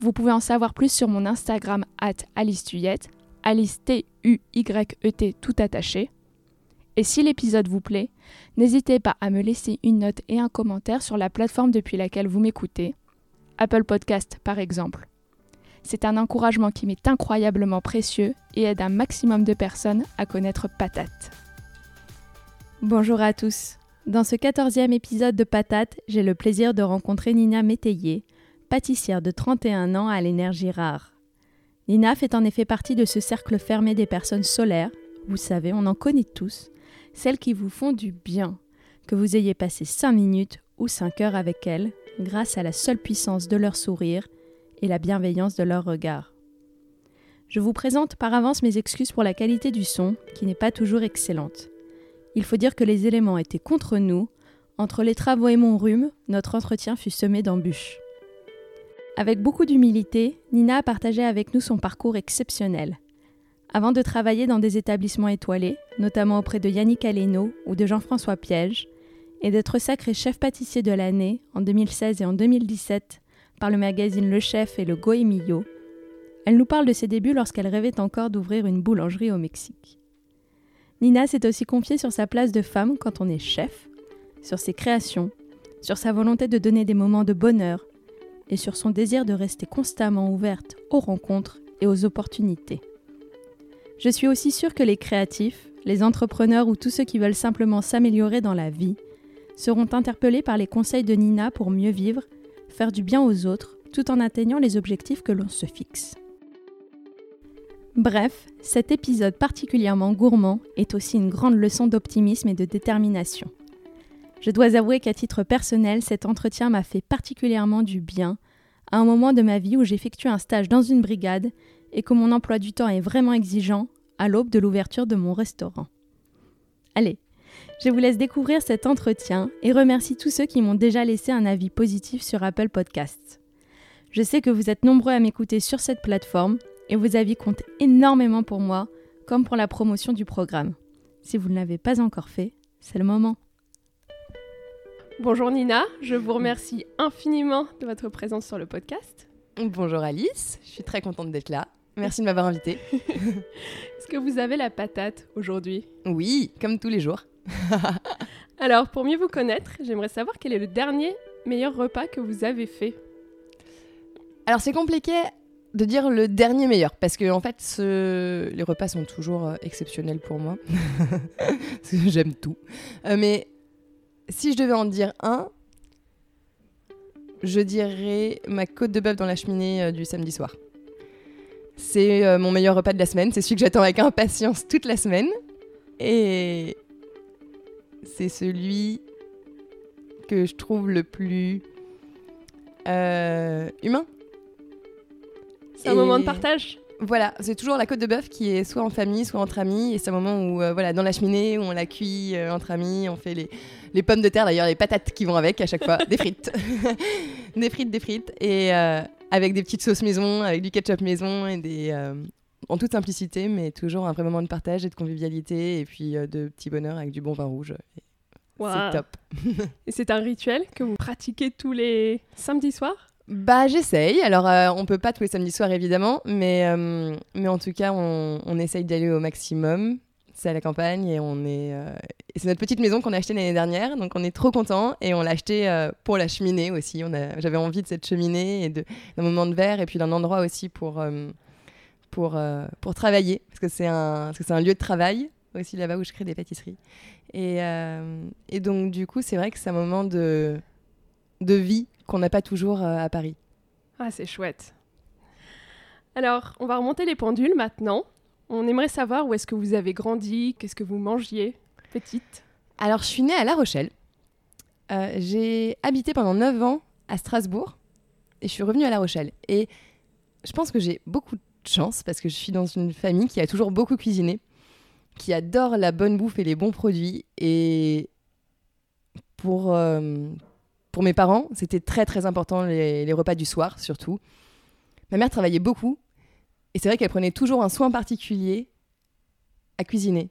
Vous pouvez en savoir plus sur mon Instagram at Alice Tuyette, Alice T-U-Y-E-T tout attaché. Et si l'épisode vous plaît, n'hésitez pas à me laisser une note et un commentaire sur la plateforme depuis laquelle vous m'écoutez, Apple Podcast par exemple. C'est un encouragement qui m'est incroyablement précieux et aide un maximum de personnes à connaître Patate. Bonjour à tous. Dans ce quatorzième épisode de Patate, j'ai le plaisir de rencontrer Nina Métayer, pâtissière de 31 ans à l'énergie rare. Nina fait en effet partie de ce cercle fermé des personnes solaires, vous savez, on en connaît tous, celles qui vous font du bien, que vous ayez passé 5 minutes ou 5 heures avec elles, grâce à la seule puissance de leur sourire et la bienveillance de leur regard. Je vous présente par avance mes excuses pour la qualité du son, qui n'est pas toujours excellente. Il faut dire que les éléments étaient contre nous. Entre les travaux et mon rhume, notre entretien fut semé d'embûches. Avec beaucoup d'humilité, Nina a partagé avec nous son parcours exceptionnel. Avant de travailler dans des établissements étoilés, notamment auprès de Yannick Aleno ou de Jean-François Piège, et d'être sacré chef pâtissier de l'année en 2016 et en 2017 par le magazine Le Chef et le Goemillo, elle nous parle de ses débuts lorsqu'elle rêvait encore d'ouvrir une boulangerie au Mexique. Nina s'est aussi confiée sur sa place de femme quand on est chef, sur ses créations, sur sa volonté de donner des moments de bonheur et sur son désir de rester constamment ouverte aux rencontres et aux opportunités. Je suis aussi sûre que les créatifs, les entrepreneurs ou tous ceux qui veulent simplement s'améliorer dans la vie seront interpellés par les conseils de Nina pour mieux vivre, faire du bien aux autres, tout en atteignant les objectifs que l'on se fixe. Bref, cet épisode particulièrement gourmand est aussi une grande leçon d'optimisme et de détermination. Je dois avouer qu'à titre personnel, cet entretien m'a fait particulièrement du bien, à un moment de ma vie où j'effectue un stage dans une brigade et que mon emploi du temps est vraiment exigeant, à l'aube de l'ouverture de mon restaurant. Allez, je vous laisse découvrir cet entretien et remercie tous ceux qui m'ont déjà laissé un avis positif sur Apple Podcasts. Je sais que vous êtes nombreux à m'écouter sur cette plateforme et vos avis comptent énormément pour moi, comme pour la promotion du programme. Si vous ne l'avez pas encore fait, c'est le moment. Bonjour Nina, je vous remercie infiniment de votre présence sur le podcast. Bonjour Alice, je suis très contente d'être là. Merci de m'avoir invitée. Est-ce que vous avez la patate aujourd'hui? Oui, comme tous les jours. Alors, pour mieux vous connaître, j'aimerais savoir quel est le dernier meilleur repas que vous avez fait. Alors, c'est compliqué de dire le dernier meilleur parce que en fait les repas sont toujours euh, exceptionnels pour moi parce que j'aime tout euh, mais si je devais en dire un je dirais ma côte de bœuf dans la cheminée euh, du samedi soir. C'est mon meilleur repas de la semaine c'est celui que j'attends avec impatience toute la semaine. Et c'est celui que je trouve le plus humain. C'est un moment de partage? Voilà, c'est toujours la côte de bœuf qui est soit en famille, soit entre amis. Et c'est un moment où, euh, voilà, dans la cheminée, où on la cuit euh, entre amis, on fait les, les pommes de terre, d'ailleurs, les patates qui vont avec à chaque fois, des frites. des frites, des frites. Et euh, avec des petites sauces maison, avec du ketchup maison, et des, en toute simplicité, mais toujours un vrai moment de partage et de convivialité, et puis de petit bonheur avec du bon vin rouge. C'est top. et c'est un rituel que vous pratiquez tous les samedis soirs? Bah j'essaye. Alors euh, on peut pas tous les samedis soirs évidemment, mais, euh, mais en tout cas on, on essaye d'aller au maximum. C'est à la campagne et on est. Euh, c'est notre petite maison qu'on a achetée l'année dernière, donc on est trop content et on l'a achetée pour la cheminée aussi. J'avais envie de cette cheminée et d'un moment de verre et puis d'un endroit aussi pour pour pour travailler parce que c'est un parce que c'est un lieu de travail aussi là-bas où je crée des pâtisseries et et donc du coup c'est vrai que c'est un moment de de vie qu'on n'a pas toujours euh, à Paris. Ah, c'est chouette. Alors, on va remonter les pendules maintenant. On aimerait savoir où est-ce que vous avez grandi, qu'est-ce que vous mangiez, petite. Alors, je suis née à La Rochelle. Euh, j'ai habité pendant 9 ans à Strasbourg et je suis revenue à La Rochelle. Et je pense que j'ai beaucoup de chance parce que je suis dans une famille qui a toujours beaucoup cuisiné, qui adore la bonne bouffe et les bons produits. Et pour, euh, pour mes parents, c'était très très important les, les repas du soir surtout. Ma mère travaillait beaucoup et c'est vrai qu'elle prenait toujours un soin particulier à cuisiner.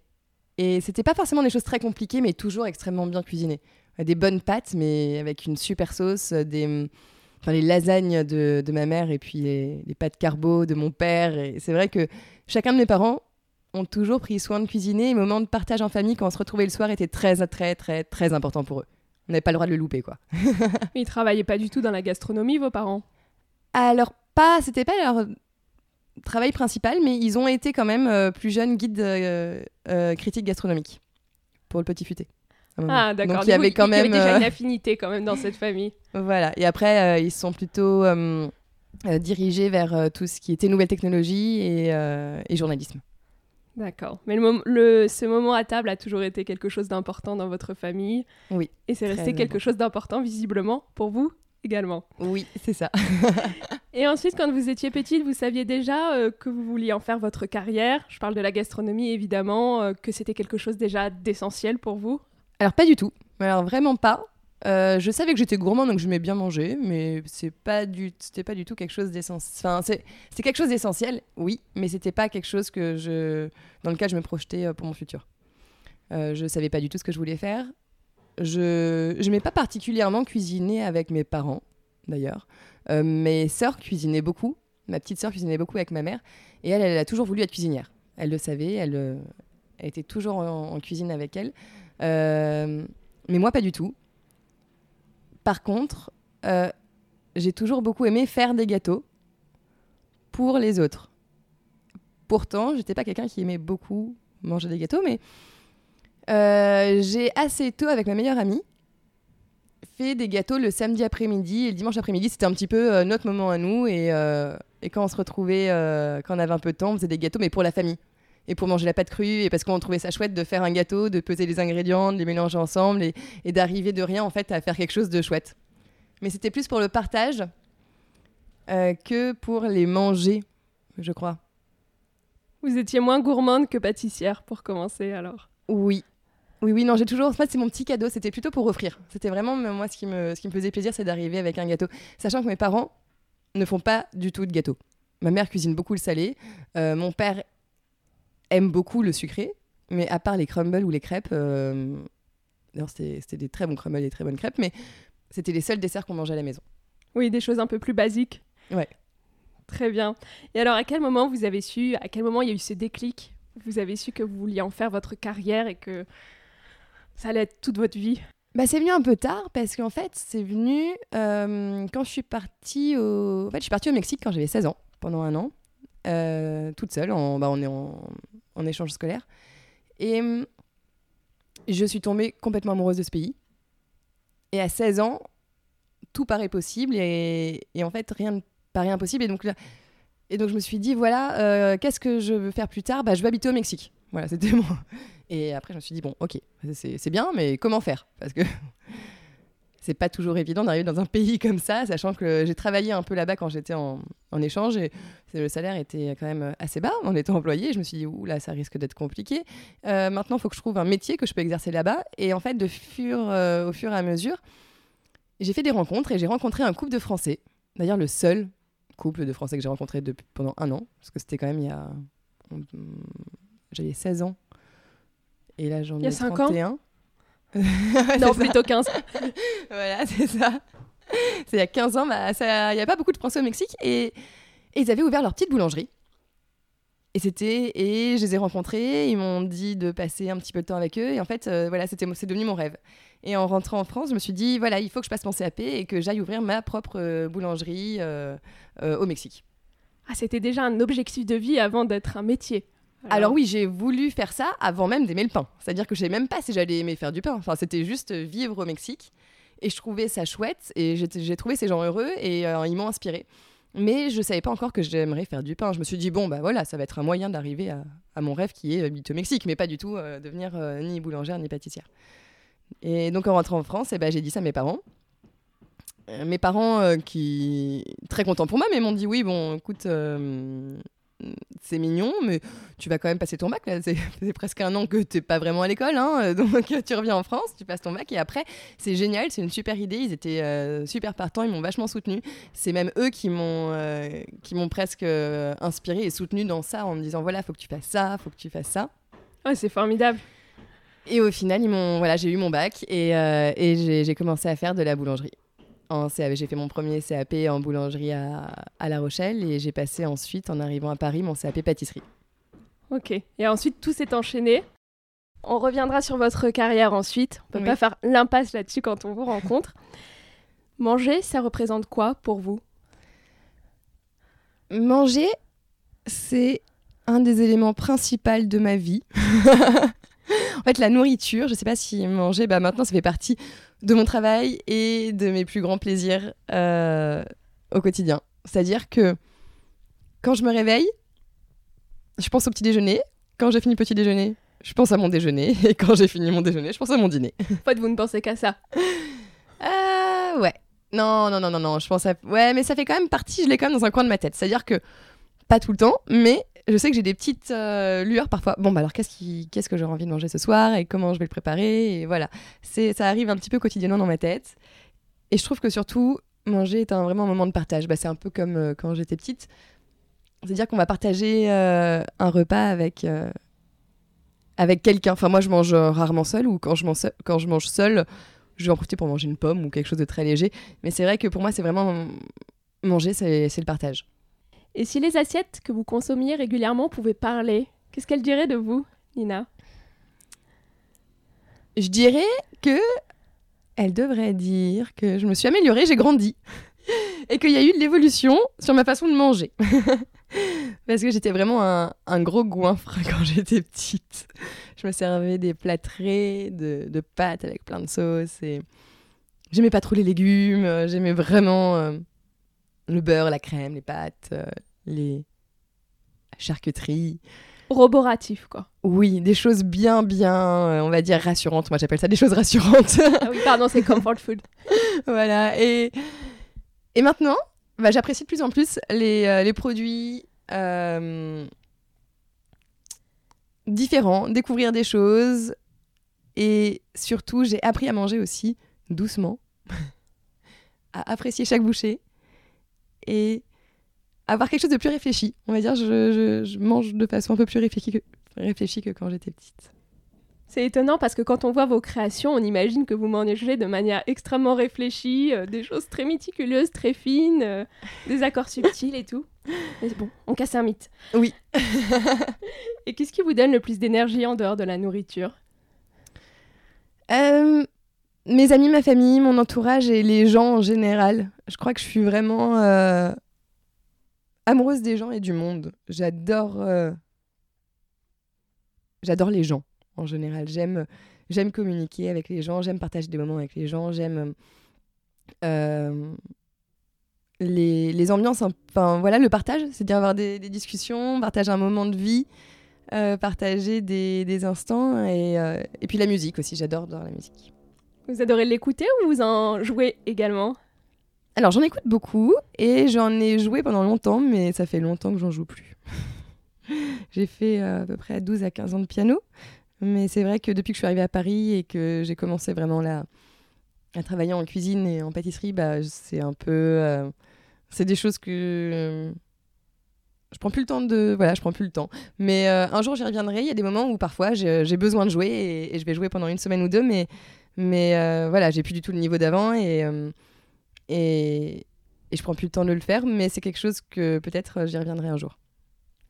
Et c'était pas forcément des choses très compliquées, mais toujours extrêmement bien cuisinées. Des bonnes pâtes, mais avec une super sauce, des, enfin, les lasagnes de, de ma mère et puis les, les pâtes carbo de mon père. Et c'est vrai que chacun de mes parents ont toujours pris soin de cuisiner. Et le moment de partage en famille, quand on se retrouvait le soir, était très, très, très, très important pour eux. On n'avait pas le droit de le louper, quoi. Ils travaillaient pas du tout dans la gastronomie, vos parents? Alors, pas, c'était pas leur travail principal, mais ils ont été quand même euh, plus jeunes guides euh, euh, critiques gastronomiques pour le petit futé. Ah, d'accord. Donc il y avait quand même. déjà une affinité quand même dans cette famille. Voilà. Et après, euh, ils sont plutôt euh, euh, dirigés vers euh, tout ce qui était nouvelles technologies et, euh, et journalisme. D'accord. Mais le, mom- le- ce moment à table a toujours été quelque chose d'important dans votre famille. Oui, Et c'est resté quelque chose d'important, visiblement, pour vous également. Oui, c'est ça. Et ensuite, quand vous étiez petite, vous saviez déjà euh, que vous vouliez en faire votre carrière. Je parle de la gastronomie, évidemment, euh, que c'était quelque chose déjà d'essentiel pour vous? Alors pas du tout. Alors vraiment pas. Euh, je savais que j'étais gourmand donc j'aimais bien manger, mais c'est pas du, c'était pas du tout quelque chose d'essentiel. Enfin, c'est, c'est quelque chose d'essentiel, oui, mais c'était pas quelque chose que je, dans lequel je me projetais euh, pour mon futur. Euh, je savais pas du tout ce que je voulais faire. Je, je n'aimais pas particulièrement cuisiner avec mes parents, d'ailleurs. Euh, mes sœurs cuisinaient beaucoup. Ma petite sœur cuisinait beaucoup avec ma mère, et elle, elle a toujours voulu être cuisinière. Elle le savait, elle, elle était toujours en, cuisine avec elle. Mais moi, pas du tout. Par contre, euh, j'ai toujours beaucoup aimé faire des gâteaux pour les autres. Pourtant, j'étais pas quelqu'un qui aimait beaucoup manger des gâteaux, mais euh, j'ai assez tôt, avec ma meilleure amie, fait des gâteaux le samedi après-midi et le dimanche après-midi. C'était un petit peu euh, notre moment à nous. Et, et quand on se retrouvait, quand on avait un peu de temps, on faisait des gâteaux, mais pour la famille. Et pour manger la pâte crue, et parce qu'on trouvait ça chouette de faire un gâteau, de peser les ingrédients, de les mélanger ensemble et, et d'arriver de rien en fait à faire quelque chose de chouette. Mais c'était plus pour le partage euh, que pour les manger, je crois. Vous étiez moins gourmande que pâtissière, pour commencer, alors. Oui. Oui, oui, non, j'ai toujours. En fait, c'est mon petit cadeau. C'était plutôt pour offrir. C'était vraiment, moi, ce qui me, ce qui me faisait plaisir, c'est d'arriver avec un gâteau. Sachant que mes parents ne font pas du tout de gâteau. Ma mère cuisine beaucoup le salé. Euh, mon père aime beaucoup le sucré. Mais à part les crumbles ou les crêpes, euh, d'ailleurs, c'était des très bons crumbles et des très bonnes crêpes, mais c'était les seuls desserts qu'on mangeait à la maison. Oui, des choses un peu plus basiques. Ouais. Très bien. Et alors, à quel moment vous avez su, à quel moment il y a eu ce déclic? Vous avez su que vous vouliez en faire votre carrière et que ça allait être toute votre vie? Bah, c'est venu un peu tard parce qu'en fait, c'est venu euh, quand je suis partie au. En fait, je suis partie au Mexique quand j'avais 16 ans, pendant un an, euh, toute seule. En, bah, on est en, en échange scolaire. Et hum, je suis tombée complètement amoureuse de ce pays. Et à 16 ans, tout paraît possible et, en fait, rien ne paraît impossible. Et donc, et donc je me suis dit, voilà, euh, qu'est-ce que je veux faire plus tard? Bah, Je veux habiter au Mexique. Voilà, c'était mon. Et après, je me suis dit, bon, ok, c'est bien, mais comment faire? Parce que c'est pas toujours évident d'arriver dans un pays comme ça, sachant que j'ai travaillé un peu là-bas quand j'étais en, en échange et le salaire était quand même assez bas en étant employé. Je me suis dit, ouh là, ça risque d'être compliqué. Euh, maintenant, il faut que je trouve un métier que je peux exercer là-bas. Et en fait, de fur, euh, au fur et à mesure, j'ai fait des rencontres et j'ai rencontré un couple de Français. D'ailleurs, le seul couple de Français que j'ai rencontré depuis, pendant un an, parce que c'était quand même il y a. J'avais 16 ans. Et là, j'en Il y a ai cinq ans? 31. Non, plutôt 15. Voilà, c'est ça. C'est il y a 15 ans, bah, ça- il n'y avait pas beaucoup de Français au Mexique et, et ils avaient ouvert leur petite boulangerie. Et c'était et je les ai rencontrés, ils m'ont dit de passer un petit peu de temps avec eux et en fait euh, voilà, c'était c'est devenu mon rêve. Et en rentrant en France, je me suis dit voilà, il faut que je passe mon CAP et que j'aille ouvrir ma propre euh, boulangerie euh, au Mexique. Ah, c'était déjà un objectif de vie avant d'être un métier. Alors oui, j'ai voulu faire ça avant même d'aimer le pain. C'est-à-dire que je savais même pas si j'allais aimer faire du pain. Enfin, c'était juste vivre au Mexique. Et je trouvais ça chouette. Et j'ai trouvé ces gens heureux et euh, ils m'ont inspiré. Mais je savais pas encore que j'aimerais faire du pain. Je me suis dit, bon, bah voilà, ça va être un moyen d'arriver à, à mon rêve qui est habiter au Mexique, mais pas du tout euh, devenir euh, ni boulangère ni pâtissière. Et donc en rentrant en France, eh ben, j'ai dit ça à mes parents. Euh, mes parents euh, qui très contents pour moi, mais m'ont dit oui, bon, écoute, euh, c'est mignon, mais tu vas quand même passer ton bac. là. C'est c'est presque un an que tu n'es pas vraiment à l'école. hein, Donc tu reviens en France, tu passes ton bac. Et après, c'est génial, c'est une super idée. Ils étaient euh, super partants, ils m'ont vachement soutenu. C'est même eux qui m'ont euh, qui m'ont presque euh, inspiré et soutenu dans ça en me disant voilà, faut que tu fasses ça, faut que tu fasses ça. Oh, c'est formidable. Et au final, ils m'ont, voilà, j'ai eu mon bac et, euh, et j'ai, j'ai commencé à faire de la boulangerie. En CAP, j'ai fait mon premier CAP en boulangerie à, à La Rochelle et j'ai passé ensuite, en arrivant à Paris, mon CAP pâtisserie. Ok. Et ensuite, tout s'est enchaîné. On reviendra sur votre carrière ensuite. On peut Oui. pas faire l'impasse là-dessus quand on vous rencontre. Manger, ça représente quoi pour vous? Manger, c'est un des éléments principaux de ma vie. en fait, la nourriture, je sais pas si manger, bah maintenant, ça fait partie de mon travail et de mes plus grands plaisirs euh, au quotidien. C'est-à-dire que quand je me réveille, je pense au petit déjeuner. Quand j'ai fini le petit déjeuner, je pense à mon déjeuner. Et quand j'ai fini mon déjeuner, je pense à mon dîner. En fait, vous ne pensez qu'à ça. Euh, ouais. Non, non, non, non, non. Je pense à... Ouais, mais ça fait quand même partie, je l'ai quand même dans un coin de ma tête. C'est-à-dire que, pas tout le temps, mais je sais que j'ai des petites euh, lueurs parfois. Bon, bah alors, qu'est-ce, que j'aurais envie de manger ce soir et comment je vais le préparer Et voilà. C'est... Ça arrive un petit peu quotidiennement dans ma tête. Et je trouve que surtout, manger est un, vraiment un moment de partage. Bah, c'est un peu comme euh, quand j'étais petite. C'est-à-dire qu'on va partager euh, un repas avec... avec quelqu'un. Enfin, moi, je mange rarement seul ou quand je mange seul, je vais en profiter pour manger une pomme ou quelque chose de très léger. Mais c'est vrai que pour moi, c'est vraiment manger, c'est le partage. Et si les assiettes que vous consommiez régulièrement pouvaient parler, qu'est-ce qu'elles diraient de vous, Nina? Je dirais que elle devrait dire que je me suis améliorée, j'ai grandi. Et qu'il y a eu de l'évolution sur ma façon de manger. Parce que j'étais vraiment un, gros goinfre quand j'étais petite. Je me servais des plâtrés de, pâtes avec plein de sauces. Et j'aimais pas trop les légumes. euh, J'aimais vraiment euh, le beurre, la crème, les pâtes, euh, les la charcuterie. Roboratif, quoi. Oui, des choses bien, bien, euh, on va dire rassurantes. Moi, j'appelle ça des choses rassurantes. Ah oui, pardon, c'est comfort food. voilà. Et, et maintenant, bah, j'apprécie de plus en plus les, euh, les produits différents, découvrir des choses. Et surtout, j'ai appris à manger aussi doucement, à apprécier chaque bouchée et avoir quelque chose de plus réfléchi. On va dire, je, je- je mange de façon un peu plus réfléchie que, réfléchie que quand j'étais petite. C'est étonnant parce que quand on voit vos créations, on imagine que vous mangez de manière extrêmement réfléchie, euh, des choses très méticuleuses, très fines, euh, des accords subtils et tout. Mais bon, on casse un mythe. Oui. Et qu'est-ce qui vous donne le plus d'énergie en dehors de la nourriture? Euh, mes amis, ma famille, mon entourage et les gens en général. Je crois que je suis vraiment euh, amoureuse des gens et du monde. J'adore, euh, j'adore les gens en général. J'aime, j'aime communiquer avec les gens. J'aime partager des moments avec les gens. J'aime euh, les, les ambiances. Enfin voilà, le partage, c'est-à-dire avoir des, discussions, partager un moment de vie. partager des, instants et, et puis la musique aussi, j'adore la musique. Vous adorez l'écouter ou vous en jouez également? Alors j'en écoute beaucoup et j'en ai joué pendant longtemps, mais ça fait longtemps que j'en joue plus. j'ai fait euh, à peu près 12 à 15 ans de piano, mais c'est vrai que depuis que je suis arrivée à Paris et que j'ai commencé vraiment là à travailler en cuisine et en pâtisserie, bah, c'est un peu... euh, c'est des choses que... je prends plus le temps de... Voilà, je prends plus le temps. Mais euh, un jour j'y reviendrai, il y a des moments où parfois j'ai besoin de jouer et je vais jouer pendant une semaine ou deux, mais, mais euh, voilà, j'ai plus du tout le niveau d'avant et... euh, et, et je prends plus le temps de le faire, mais c'est quelque chose que peut-être euh, j'y reviendrai un jour.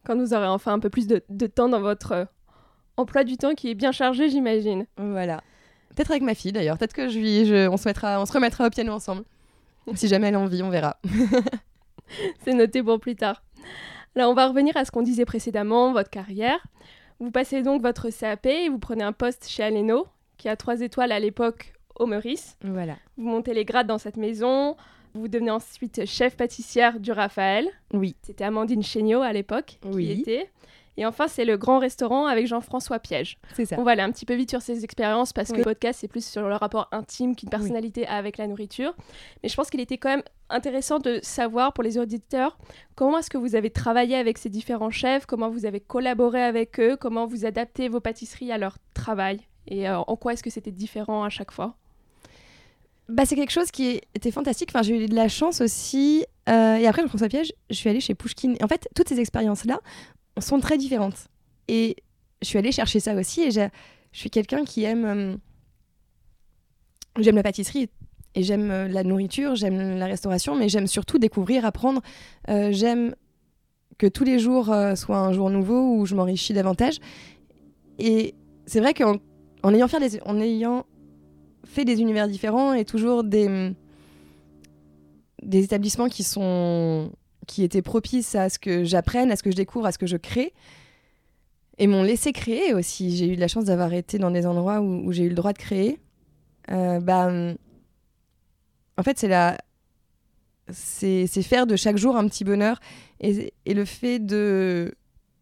Quand vous aurez enfin un peu plus de, de temps dans votre emploi du temps qui est bien chargé, j'imagine. Voilà. Peut-être avec ma fille d'ailleurs. Peut-être que je lui, je- on, se mettra, on se remettra au piano ensemble. si jamais elle a envie, on verra. C'est noté pour plus tard. Alors, on va revenir à ce qu'on disait précédemment, votre carrière. Vous passez donc votre CAP et vous prenez un poste chez Aleno, qui a trois étoiles à l'époque au Meurice. Voilà. Vous montez les grades dans cette maison. Vous devenez ensuite chef pâtissière du Raphaël. Oui. C'était Amandine Chéniaud à l'époque qui Oui. y était. Et enfin, c'est le grand restaurant avec Jean-François Piège. C'est ça. On va aller un petit peu vite sur ces expériences parce que le podcast, c'est plus sur le rapport intime qu'une personnalité a avec la nourriture. Mais je pense qu'il était quand même intéressant de savoir pour les auditeurs comment est-ce que vous avez travaillé avec ces différents chefs, comment vous avez collaboré avec eux, comment vous adaptez vos pâtisseries à leur travail et euh, en quoi est-ce que c'était différent à chaque fois? Bah, c'est quelque chose qui était fantastique. Enfin, j'ai eu de la chance aussi. Euh, et après, Jean-François Piège, je suis allée chez Pushkin. En fait, toutes ces expériences-là sont très différentes. Et je suis allée chercher ça aussi. Et je suis quelqu'un qui aime. Euh, j'aime la pâtisserie et j'aime la nourriture, j'aime la restauration, mais j'aime surtout découvrir, apprendre. j'aime que tous les jours soient un jour nouveau où je m'enrichis davantage. Et c'est vrai qu'en en ayant, fait des, univers différents et toujours des, des établissements qui sont qui étaient propices à ce que j'apprenne, à ce que je découvre, à ce que je crée. Et m'ont laissé créer aussi. J'ai eu de la chance d'avoir été dans des endroits où, j'ai eu le droit de créer. Euh, bah, en fait, c'est la, c'est faire de chaque jour un petit bonheur et, et le fait de,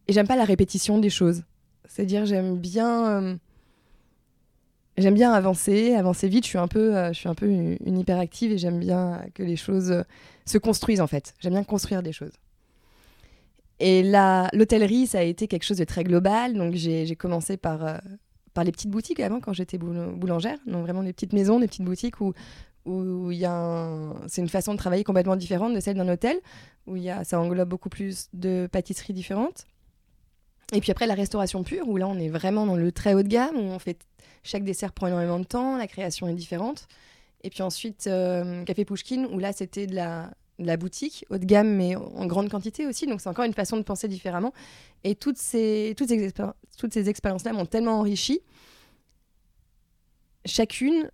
et j'aime pas la répétition des choses. C'est-à-dire, j'aime bien euh, J'aime bien avancer, avancer vite. Je suis un peu, euh, je suis un peu une, hyperactive et j'aime bien que les choses euh, se construisent en fait. J'aime bien construire des choses. Et l'hôtellerie, ça a été quelque chose de très global. Donc j'ai commencé par, euh, par les petites boutiques avant quand j'étais boulangère. Donc vraiment des petites maisons, des petites boutiques où où il y a c'est une façon de travailler complètement différente de celle d'un hôtel où il y a ça englobe beaucoup plus de pâtisseries différentes. Et puis après la restauration pure où là on est vraiment dans le très haut de gamme où on fait chaque dessert prend énormément de temps, la création est différente. Et puis ensuite, euh, Café Pushkin, où là, c'était de la, la boutique, haut de gamme, mais en grande quantité aussi. Donc, c'est encore une façon de penser différemment. Et toutes ces, toutes ces, toutes ces expériences-là m'ont tellement enrichi, chacune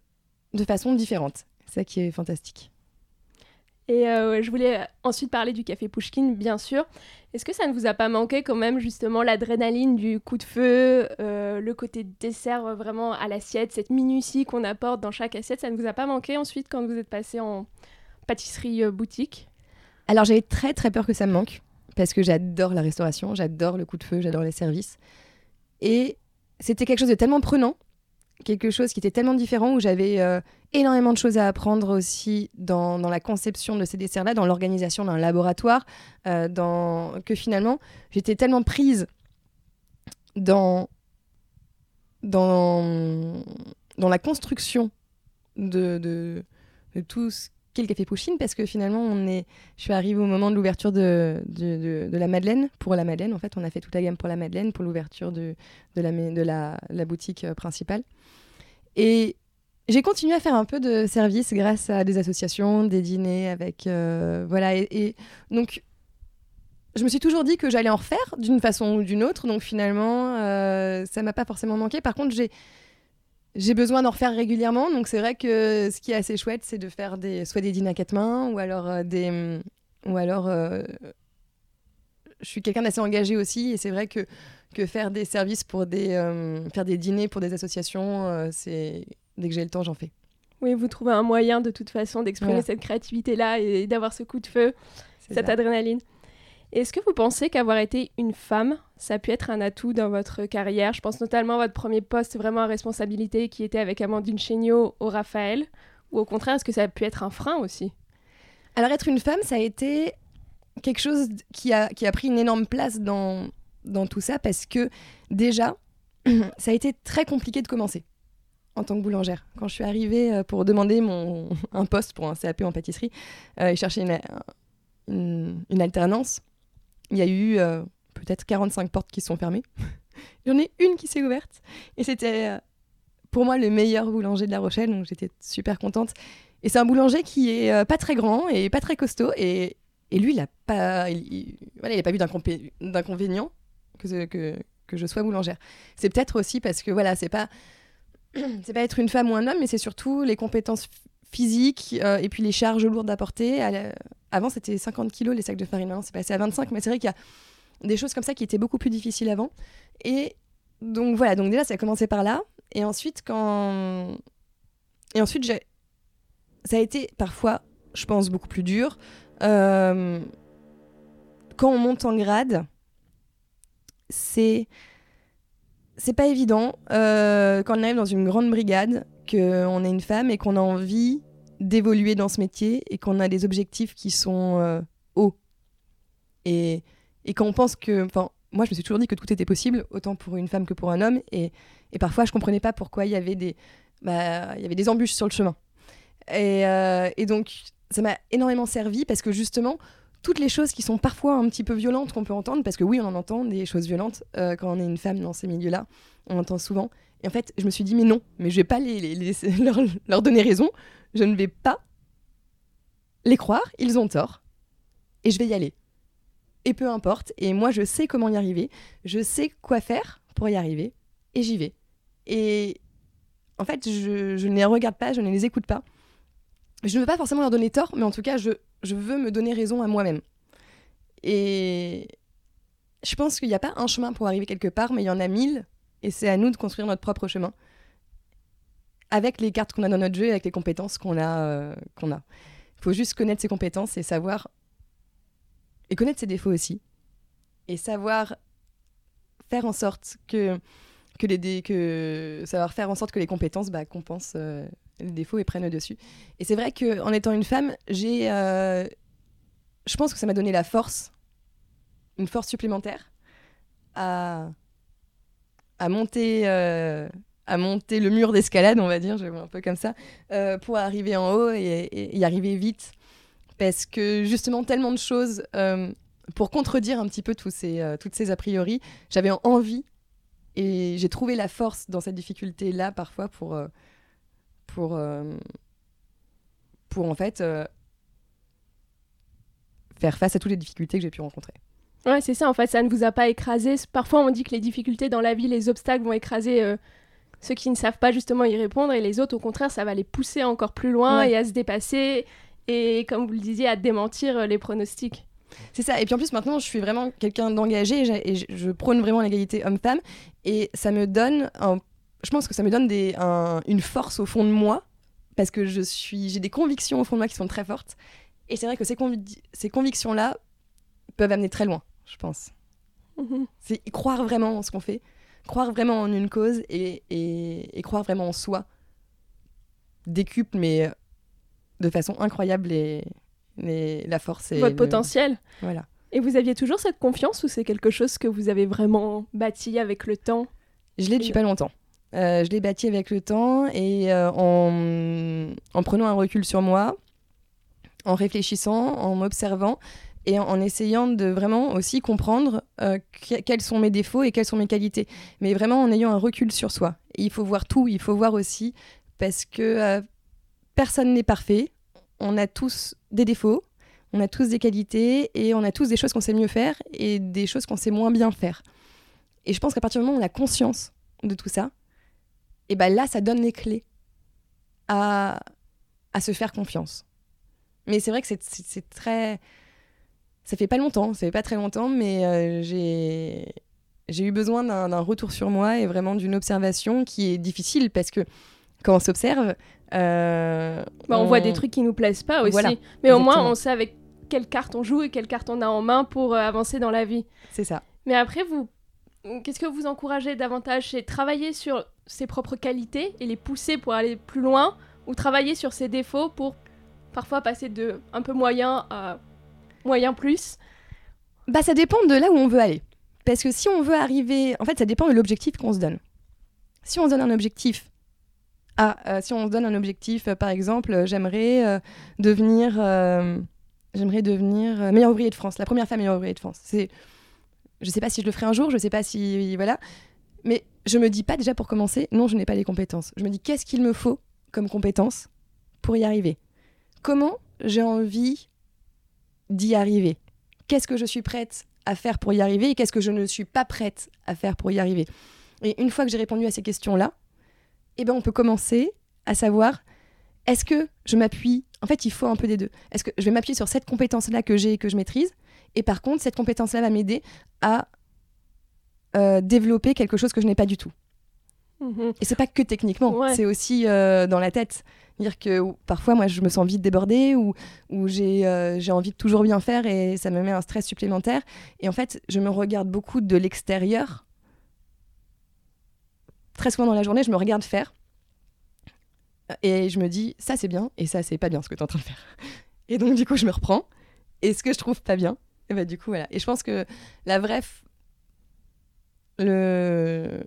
de façon différente. C'est ça qui est fantastique. Et euh, je voulais ensuite parler du café Pushkin, bien sûr. Est-ce que ça ne vous a pas manqué quand même justement l'adrénaline du coup de feu, euh, le côté dessert euh, vraiment à l'assiette, cette minutie qu'on apporte dans chaque assiette Ça ne vous a pas manqué ensuite quand vous êtes passé en pâtisserie boutique? Alors j'avais très très peur que ça me manque parce que j'adore la restauration, j'adore le coup de feu, j'adore les services. Et c'était quelque chose de tellement prenant quelque chose qui était tellement différent où j'avais euh, énormément de choses à apprendre aussi dans, dans la conception de ces desserts-là, dans l'organisation d'un laboratoire, euh, dans... que finalement j'étais tellement prise dans, dans, dans la construction de, de, de tout ce le café Pouchine parce que finalement on est je suis arrivée au moment de l'ouverture de, la Madeleine pour la Madeleine en fait on a fait toute la gamme pour la Madeleine pour l'ouverture de, la boutique euh, principale et j'ai continué à faire un peu de service grâce à des associations, des dîners avec. Euh, voilà. Et, donc, je me suis toujours dit que j'allais en refaire d'une façon ou d'une autre. Donc, finalement, euh, ça m'a pas forcément manqué. Par contre, j'ai. J'ai besoin d'en refaire régulièrement, donc c'est vrai que ce qui est assez chouette, c'est de faire des, soit des dîners à quatre mains, ou alors euh, des, ou alors, euh, je suis quelqu'un d'assez engagé aussi, et c'est vrai que que faire des services pour des, euh, faire des dîners pour des associations, euh, c'est dès que j'ai le temps, j'en fais. Oui, vous trouvez un moyen de toute façon d'exprimer cette créativité-là et d'avoir ce coup de feu, cette adrénaline. Est-ce que vous pensez qu'avoir été une femme, ça a pu être un atout dans votre carrière? Je pense notamment à votre premier poste vraiment à responsabilité qui était avec Amandine Chéniaud au Raphaël. Ou au contraire, est-ce que ça a pu être un frein aussi? Alors être une femme, ça a été quelque chose qui a, pris une énorme place dans, tout ça parce que déjà, ça a été très compliqué de commencer en tant que boulangère. Quand je suis arrivée euh, pour demander mon, un poste pour un CAP en pâtisserie euh, et chercher une, alternance, il y a eu euh, peut-être 45 portes qui sont fermées. J'en ai une qui s'est ouverte et c'était pour moi le meilleur boulanger de La Rochelle, donc j'étais super contente. Et c'est un boulanger qui est pas très grand et pas très costaud et, et lui, il n'a pas, il, voilà, il pas vu d'inconvénient que, que, que je sois boulangère. C'est peut-être aussi parce que voilà, c'est pas c'est pas être une femme ou un homme, mais c'est surtout les compétences physiques euh, et puis les charges lourdes à porter. Avant, c'était 50 kilos les sacs de farine. Maintenant, c'est passé à 25, mais c'est vrai qu'il y a des choses comme ça qui étaient beaucoup plus difficiles avant. Et donc voilà, donc déjà, ça a commencé par là. Et ensuite, quand. Et ensuite, j'ai... ça a été parfois, je pense, beaucoup plus dur. Euh, quand on monte en grade, c'est c'est pas évident euh, quand on arrive dans une grande brigade, qu'on est une femme et qu'on a envie d'évoluer dans ce métier et qu'on a des objectifs qui sont euh, hauts. Et, et quand on pense que. Moi, je me suis toujours dit que tout était possible, autant pour une femme que pour un homme. Et, et parfois, je comprenais pas pourquoi il y avait des, bah, il y avait des embûches sur le chemin. Et, euh, et donc, ça m'a énormément servi parce que justement, toutes les choses qui sont parfois un petit peu violentes qu'on peut entendre, parce que oui, on en entend des choses violentes euh, quand on est une femme dans ces milieux-là, on entend souvent. Et en fait, je me suis dit, mais non, mais je vais pas leur, donner raison, je ne vais pas les croire, ils ont tort, et je vais y aller. Et peu importe, et moi je sais comment y arriver, je sais quoi faire pour y arriver, et j'y vais. Et en fait, je, ne les regarde pas, je ne les écoute pas. Je ne veux pas forcément leur donner tort, mais en tout cas, je veux me donner raison à moi-même. Et je pense qu'il n'y a pas un chemin pour arriver quelque part, mais il y en a mille, et c'est à nous de construire notre propre chemin. Avec les cartes qu'on a dans notre jeu et avec les compétences qu'on a. euh, qu'on a. Il faut juste connaître ses compétences et savoir. Et connaître ses défauts aussi. Et savoir faire en sorte que. que les dé- que savoir faire en sorte que les compétences bah, compensent euh, les défauts et prennent le dessus. Et c'est vrai qu'en étant une femme, j'ai. euh, je pense que ça m'a donné la force, une force supplémentaire à, à monter. euh, à monter le mur d'escalade, on va dire, je un peu comme ça, euh, pour arriver en haut et, y arriver vite. Parce que justement, tellement de choses euh, pour contredire un petit peu tous ces, toutes ces a priori, j'avais envie et j'ai trouvé la force dans cette difficulté-là parfois pour, pour, pour en fait faire face à toutes les difficultés que j'ai pu rencontrer. Ouais, c'est ça, en fait, ça ne vous a pas écrasé. Parfois, on dit que les difficultés dans la vie, les obstacles vont écraser euh, ceux qui ne savent pas justement y répondre, et les autres, au contraire, ça va les pousser encore plus loin Ouais. et à se dépasser, et comme vous le disiez, à démentir euh, les pronostics. C'est ça. Et puis en plus, maintenant, je suis vraiment quelqu'un d'engagé et, je, je prône vraiment l'égalité homme-femme. Et ça me donne, un- je pense que ça me donne des, un- une force au fond de moi parce que je suis, j'ai des convictions au fond de moi qui sont très fortes. Et c'est vrai que ces, convi- ces convictions-là peuvent amener très loin, je pense. Mhm. C'est croire vraiment en ce qu'on fait, croire vraiment en une cause et, et- et croire vraiment en soi décuple, mais de façon incroyable, les, les- la force et Votre le- potentiel. Voilà. Et vous aviez toujours cette confiance ou c'est quelque chose que vous avez vraiment bâti avec le temps Je l'ai depuis pas longtemps. Euh, je l'ai bâti avec le temps et euh, en, en prenant un recul sur moi, en réfléchissant, en m'observant et en, essayant de vraiment aussi comprendre euh, que- quels sont mes défauts et quelles sont mes qualités. Mais vraiment en ayant un recul sur soi. Il faut voir tout, il faut voir aussi parce que euh, personne n'est parfait. On a tous des défauts, on a tous des qualités et on a tous des choses qu'on sait mieux faire et des choses qu'on sait moins bien faire. Et je pense qu'à partir du moment où on a conscience de tout ça, et ben là, ça donne les clés à, à se faire confiance. Mais c'est vrai que c'est très. Ça fait pas longtemps, ça fait pas très longtemps, mais euh, j'ai j'ai eu besoin d'un retour sur moi et vraiment d'une observation qui est difficile parce que quand on s'observe. euh, Bah, on... voit des trucs qui nous plaisent pas aussi. Voilà, Mais au moins, on sait avec quelle carte on joue et quelle carte on a en main pour euh, avancer dans la vie. C'est ça. Mais après, vous, qu'est-ce que vous encouragez davantage? C'est travailler sur ses propres qualités et les pousser pour aller plus loin, ou travailler sur ses défauts pour parfois passer de un peu moyen à moyen plus Bah, ça dépend de là où on veut aller. Parce que si on veut arriver. En fait, ça dépend de l'objectif qu'on se donne. Si on se donne un objectif. Ah, si on se donne un objectif, euh, par exemple, euh, j'aimerais devenir. j'aimerais devenir meilleure ouvrier de France, la première femme meilleure ouvrier de France. C'est. Je sais pas si je le ferai un jour, je sais pas si. Voilà. Mais je me dis pas déjà pour commencer, non, je n'ai pas les compétences. Je me dis qu'est-ce qu'il me faut comme compétences pour y arriver? Comment j'ai envie d'y arriver Qu'est-ce que je suis prête à faire pour y arriver et qu'est-ce que je ne suis pas prête à faire pour y arriver? Et une fois que j'ai répondu à ces questions-là, eh ben on peut commencer à savoir est-ce que je m'appuie? En fait, il faut un peu des deux. Est-ce que je vais m'appuyer sur cette compétence-là que j'ai et que je maîtrise? Et par contre, cette compétence-là va m'aider à euh, développer quelque chose que je n'ai pas du tout. Mhm. Et c'est pas que techniquement, Ouais. c'est aussi euh, dans la tête. Dire que parfois, moi, je me sens vite débordée ou, ou j'ai euh, j'ai envie de toujours bien faire et ça me met un stress supplémentaire. Et en fait, je me regarde beaucoup de l'extérieur. Très souvent dans la journée, je me regarde faire. Et je me dis, ça c'est bien et ça c'est pas bien ce que tu es en train de faire. Et donc, du coup, je me reprends. Et ce que je trouve pas bien, et bah, du coup, voilà. Et je pense que la vraie. Le...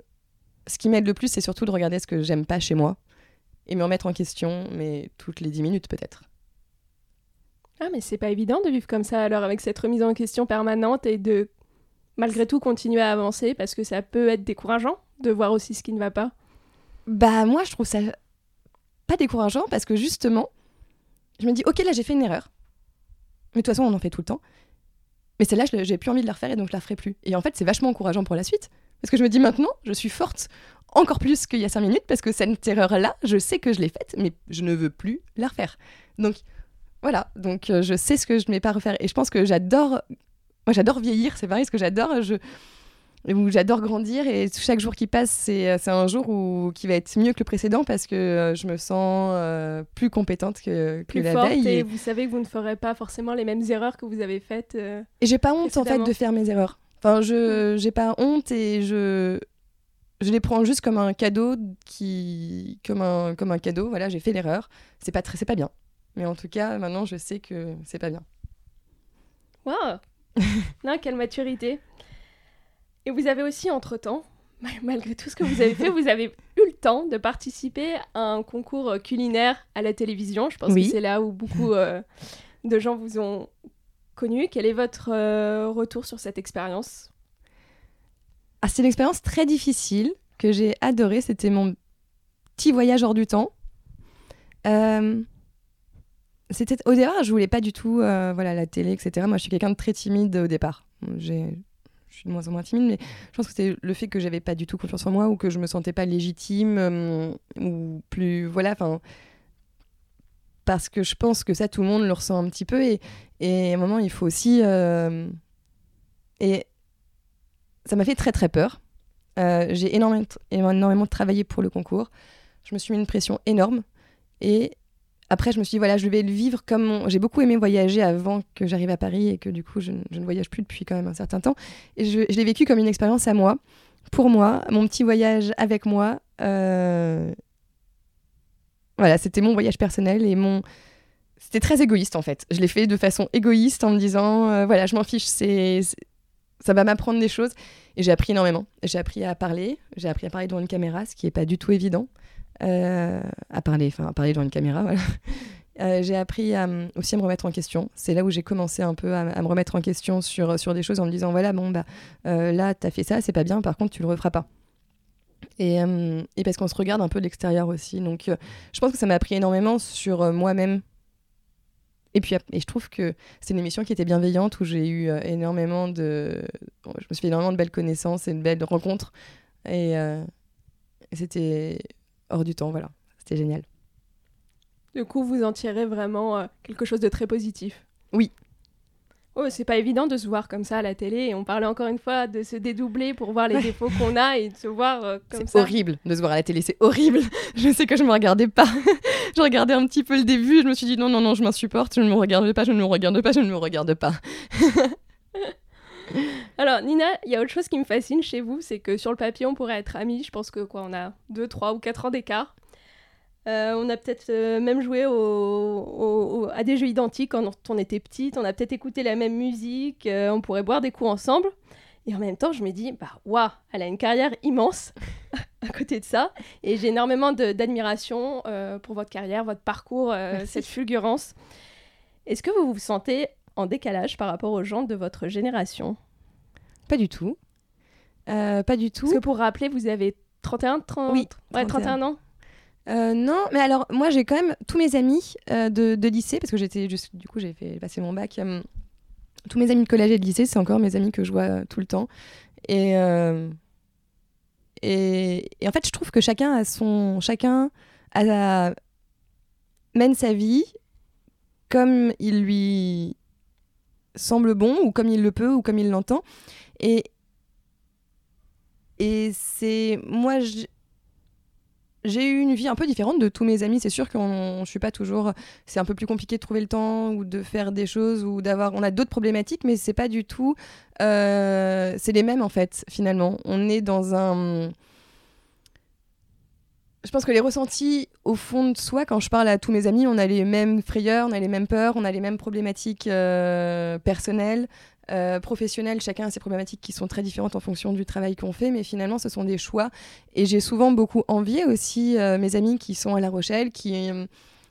Ce qui m'aide le plus, c'est surtout de regarder ce que j'aime pas chez moi et me remettre en question, mais toutes les 10 minutes peut-être. Ah, mais c'est pas évident de vivre comme ça alors avec cette remise en question permanente et de malgré tout continuer à avancer parce que ça peut être décourageant de voir aussi ce qui ne va pas. Bah, moi, je trouve ça pas décourageant parce que justement, je me dis, ok, là j'ai fait une erreur. Mais de toute façon, on en fait tout le temps. Mais celle-là, j'ai plus envie de la refaire et donc je la ferai plus. Et en fait, c'est vachement encourageant pour la suite. Parce que je me dis maintenant, je suis forte encore plus qu'il y a cinq minutes parce que cette erreur-là, je sais que je l'ai faite, mais je ne veux plus la refaire. Donc voilà, donc euh, je sais ce que je ne vais pas refaire. Et je pense que j'adore, moi j'adore vieillir, c'est pareil, ce que j'adore, je, où j'adore grandir et chaque jour qui passe, c'est euh, c'est un jour où, qui va être mieux que le précédent parce que euh, je me sens euh, plus compétente que, que Plus la forte veille. et Et, vous savez que vous ne ferez pas forcément les mêmes erreurs que vous avez faites. euh. et j'ai pas honte en fait de faire mes erreurs. Enfin, je j'ai pas honte et je je les prends juste comme un cadeau qui comme un comme un cadeau. Voilà, j'ai fait l'erreur. C'est pas très c'est pas bien. Mais en tout cas, maintenant, je sais que c'est pas bien. Waouh Non, quelle maturité Et vous avez aussi, entre-temps, mal- malgré tout ce que vous avez fait, vous avez eu le temps de participer à un concours euh, culinaire à la télévision. Je pense Oui. que c'est là où beaucoup euh, de gens vous ont connu. Quel est votre euh, retour sur cette expérience? Ah, c'est une expérience très difficile que j'ai adorée. C'était mon petit voyage hors du temps. Euh, c'était au départ, je voulais pas du tout, euh, voilà, la télé, etc. Moi, je suis quelqu'un de très timide au départ. Je suis de moins en moins timide, mais je pense que c'est le fait que j'avais pas du tout confiance en moi ou que je me sentais pas légitime euh, ou plus, voilà, enfin, parce que je pense que ça, tout le monde le ressent un petit peu et, à un moment, il faut aussi et ça m'a fait très très peur. Euh, j'ai énormément, énormément travaillé pour le concours. Je me suis mis une pression énorme. Et après, je me suis dit, voilà, je vais le vivre comme... J'ai beaucoup aimé voyager avant que j'arrive à Paris et que du coup, je, ne- voyage plus depuis quand même un certain temps. Et je, je l'ai vécu comme une expérience à moi, pour moi, mon petit voyage avec moi. Euh, Voilà, c'était mon voyage personnel et mon... C'était très égoïste en fait. Je l'ai fait de façon égoïste en me disant, euh, voilà, je m'en fiche, c'est... Ça va m'apprendre des choses. Et j'ai appris énormément. J'ai appris à parler. J'ai appris à parler devant une caméra, ce qui n'est pas du tout évident. Euh, à parler, enfin à parler devant une caméra, voilà. Euh, j'ai appris m- aussi à me remettre en question. C'est là où j'ai commencé un peu à, me remettre en question sur, sur des choses en me disant voilà, bon, bah euh, là, t'as fait ça, c'est pas bien, par contre, tu le referas pas. Et, euh, et parce qu'on se regarde un peu de l'extérieur aussi. Donc, euh, je pense que ça m'a appris énormément sur euh, moi-même. Et puis, et je trouve que c'est une émission qui était bienveillante où j'ai eu euh, énormément de. Je me suis fait énormément de belles connaissances et de belles rencontres. Et, euh, et c'était hors du temps, voilà. C'était génial. Du coup, vous en tirez vraiment euh, quelque chose de très positif. Oui. Oh, c'est pas évident de se voir comme ça à la télé. Et on parlait encore une fois de se dédoubler pour voir les Ouais. défauts qu'on a et de se voir euh, comme C'est ça. horrible de se voir à la télé, c'est horrible. Je sais que je me regardais pas. je regardais un petit peu le début, je me suis dit non, non, non, je m'insupporte, je ne me regarde pas, je ne me regarde pas, je ne me regarde pas. Alors, Nina, il y a autre chose qui me fascine chez vous, c'est que sur le papier, on pourrait être amis. Je pense que quoi, on a 2, 3 ou 4 ans d'écart. Euh, on a peut-être euh, même joué au- au- au- à des jeux identiques quand on était petite. On a peut-être écouté la même musique. euh, on pourrait boire des coups ensemble. Et en même temps, je me dis, bah, waouh, elle a une carrière immense à côté de ça. Et j'ai énormément d'admiration pour votre carrière, votre parcours, cette fulgurance. Est-ce que vous vous sentez en décalage par rapport aux gens de votre génération? Pas du tout. Pas du tout. Parce que pour rappeler, vous avez 31, 30... Oui, ouais, 31. 31 ans? Euh, non, mais alors moi j'ai quand même tous mes amis euh, de, lycée parce que j'étais du coup j'ai fait passer mon bac. euh, tous mes amis de collège et de lycée, c'est encore mes amis que je vois tout le temps. Et, en fait, je trouve que chacun a son chacun mène sa vie comme il lui semble bon ou comme il le peut ou comme il l'entend. Et c'est moi je- j'ai eu une vie un peu différente de tous mes amis. C'est sûr que je suis pas toujours. C'est un peu plus compliqué de trouver le temps ou de faire des choses ou d'avoir. On a d'autres problématiques, mais c'est pas du tout. Euh, c'est les mêmes en fait, finalement. On est dans un. Je pense que les ressentis au fond de soi, quand je parle à tous mes amis, on a les mêmes frayeurs, on a les mêmes peurs, on a les mêmes problématiques euh, personnelles. Euh, professionnels, chacun a ses problématiques qui sont très différentes en fonction du travail qu'on fait, mais finalement, ce sont des choix. Et j'ai souvent beaucoup envié aussi euh, mes amis qui sont à La Rochelle, qui,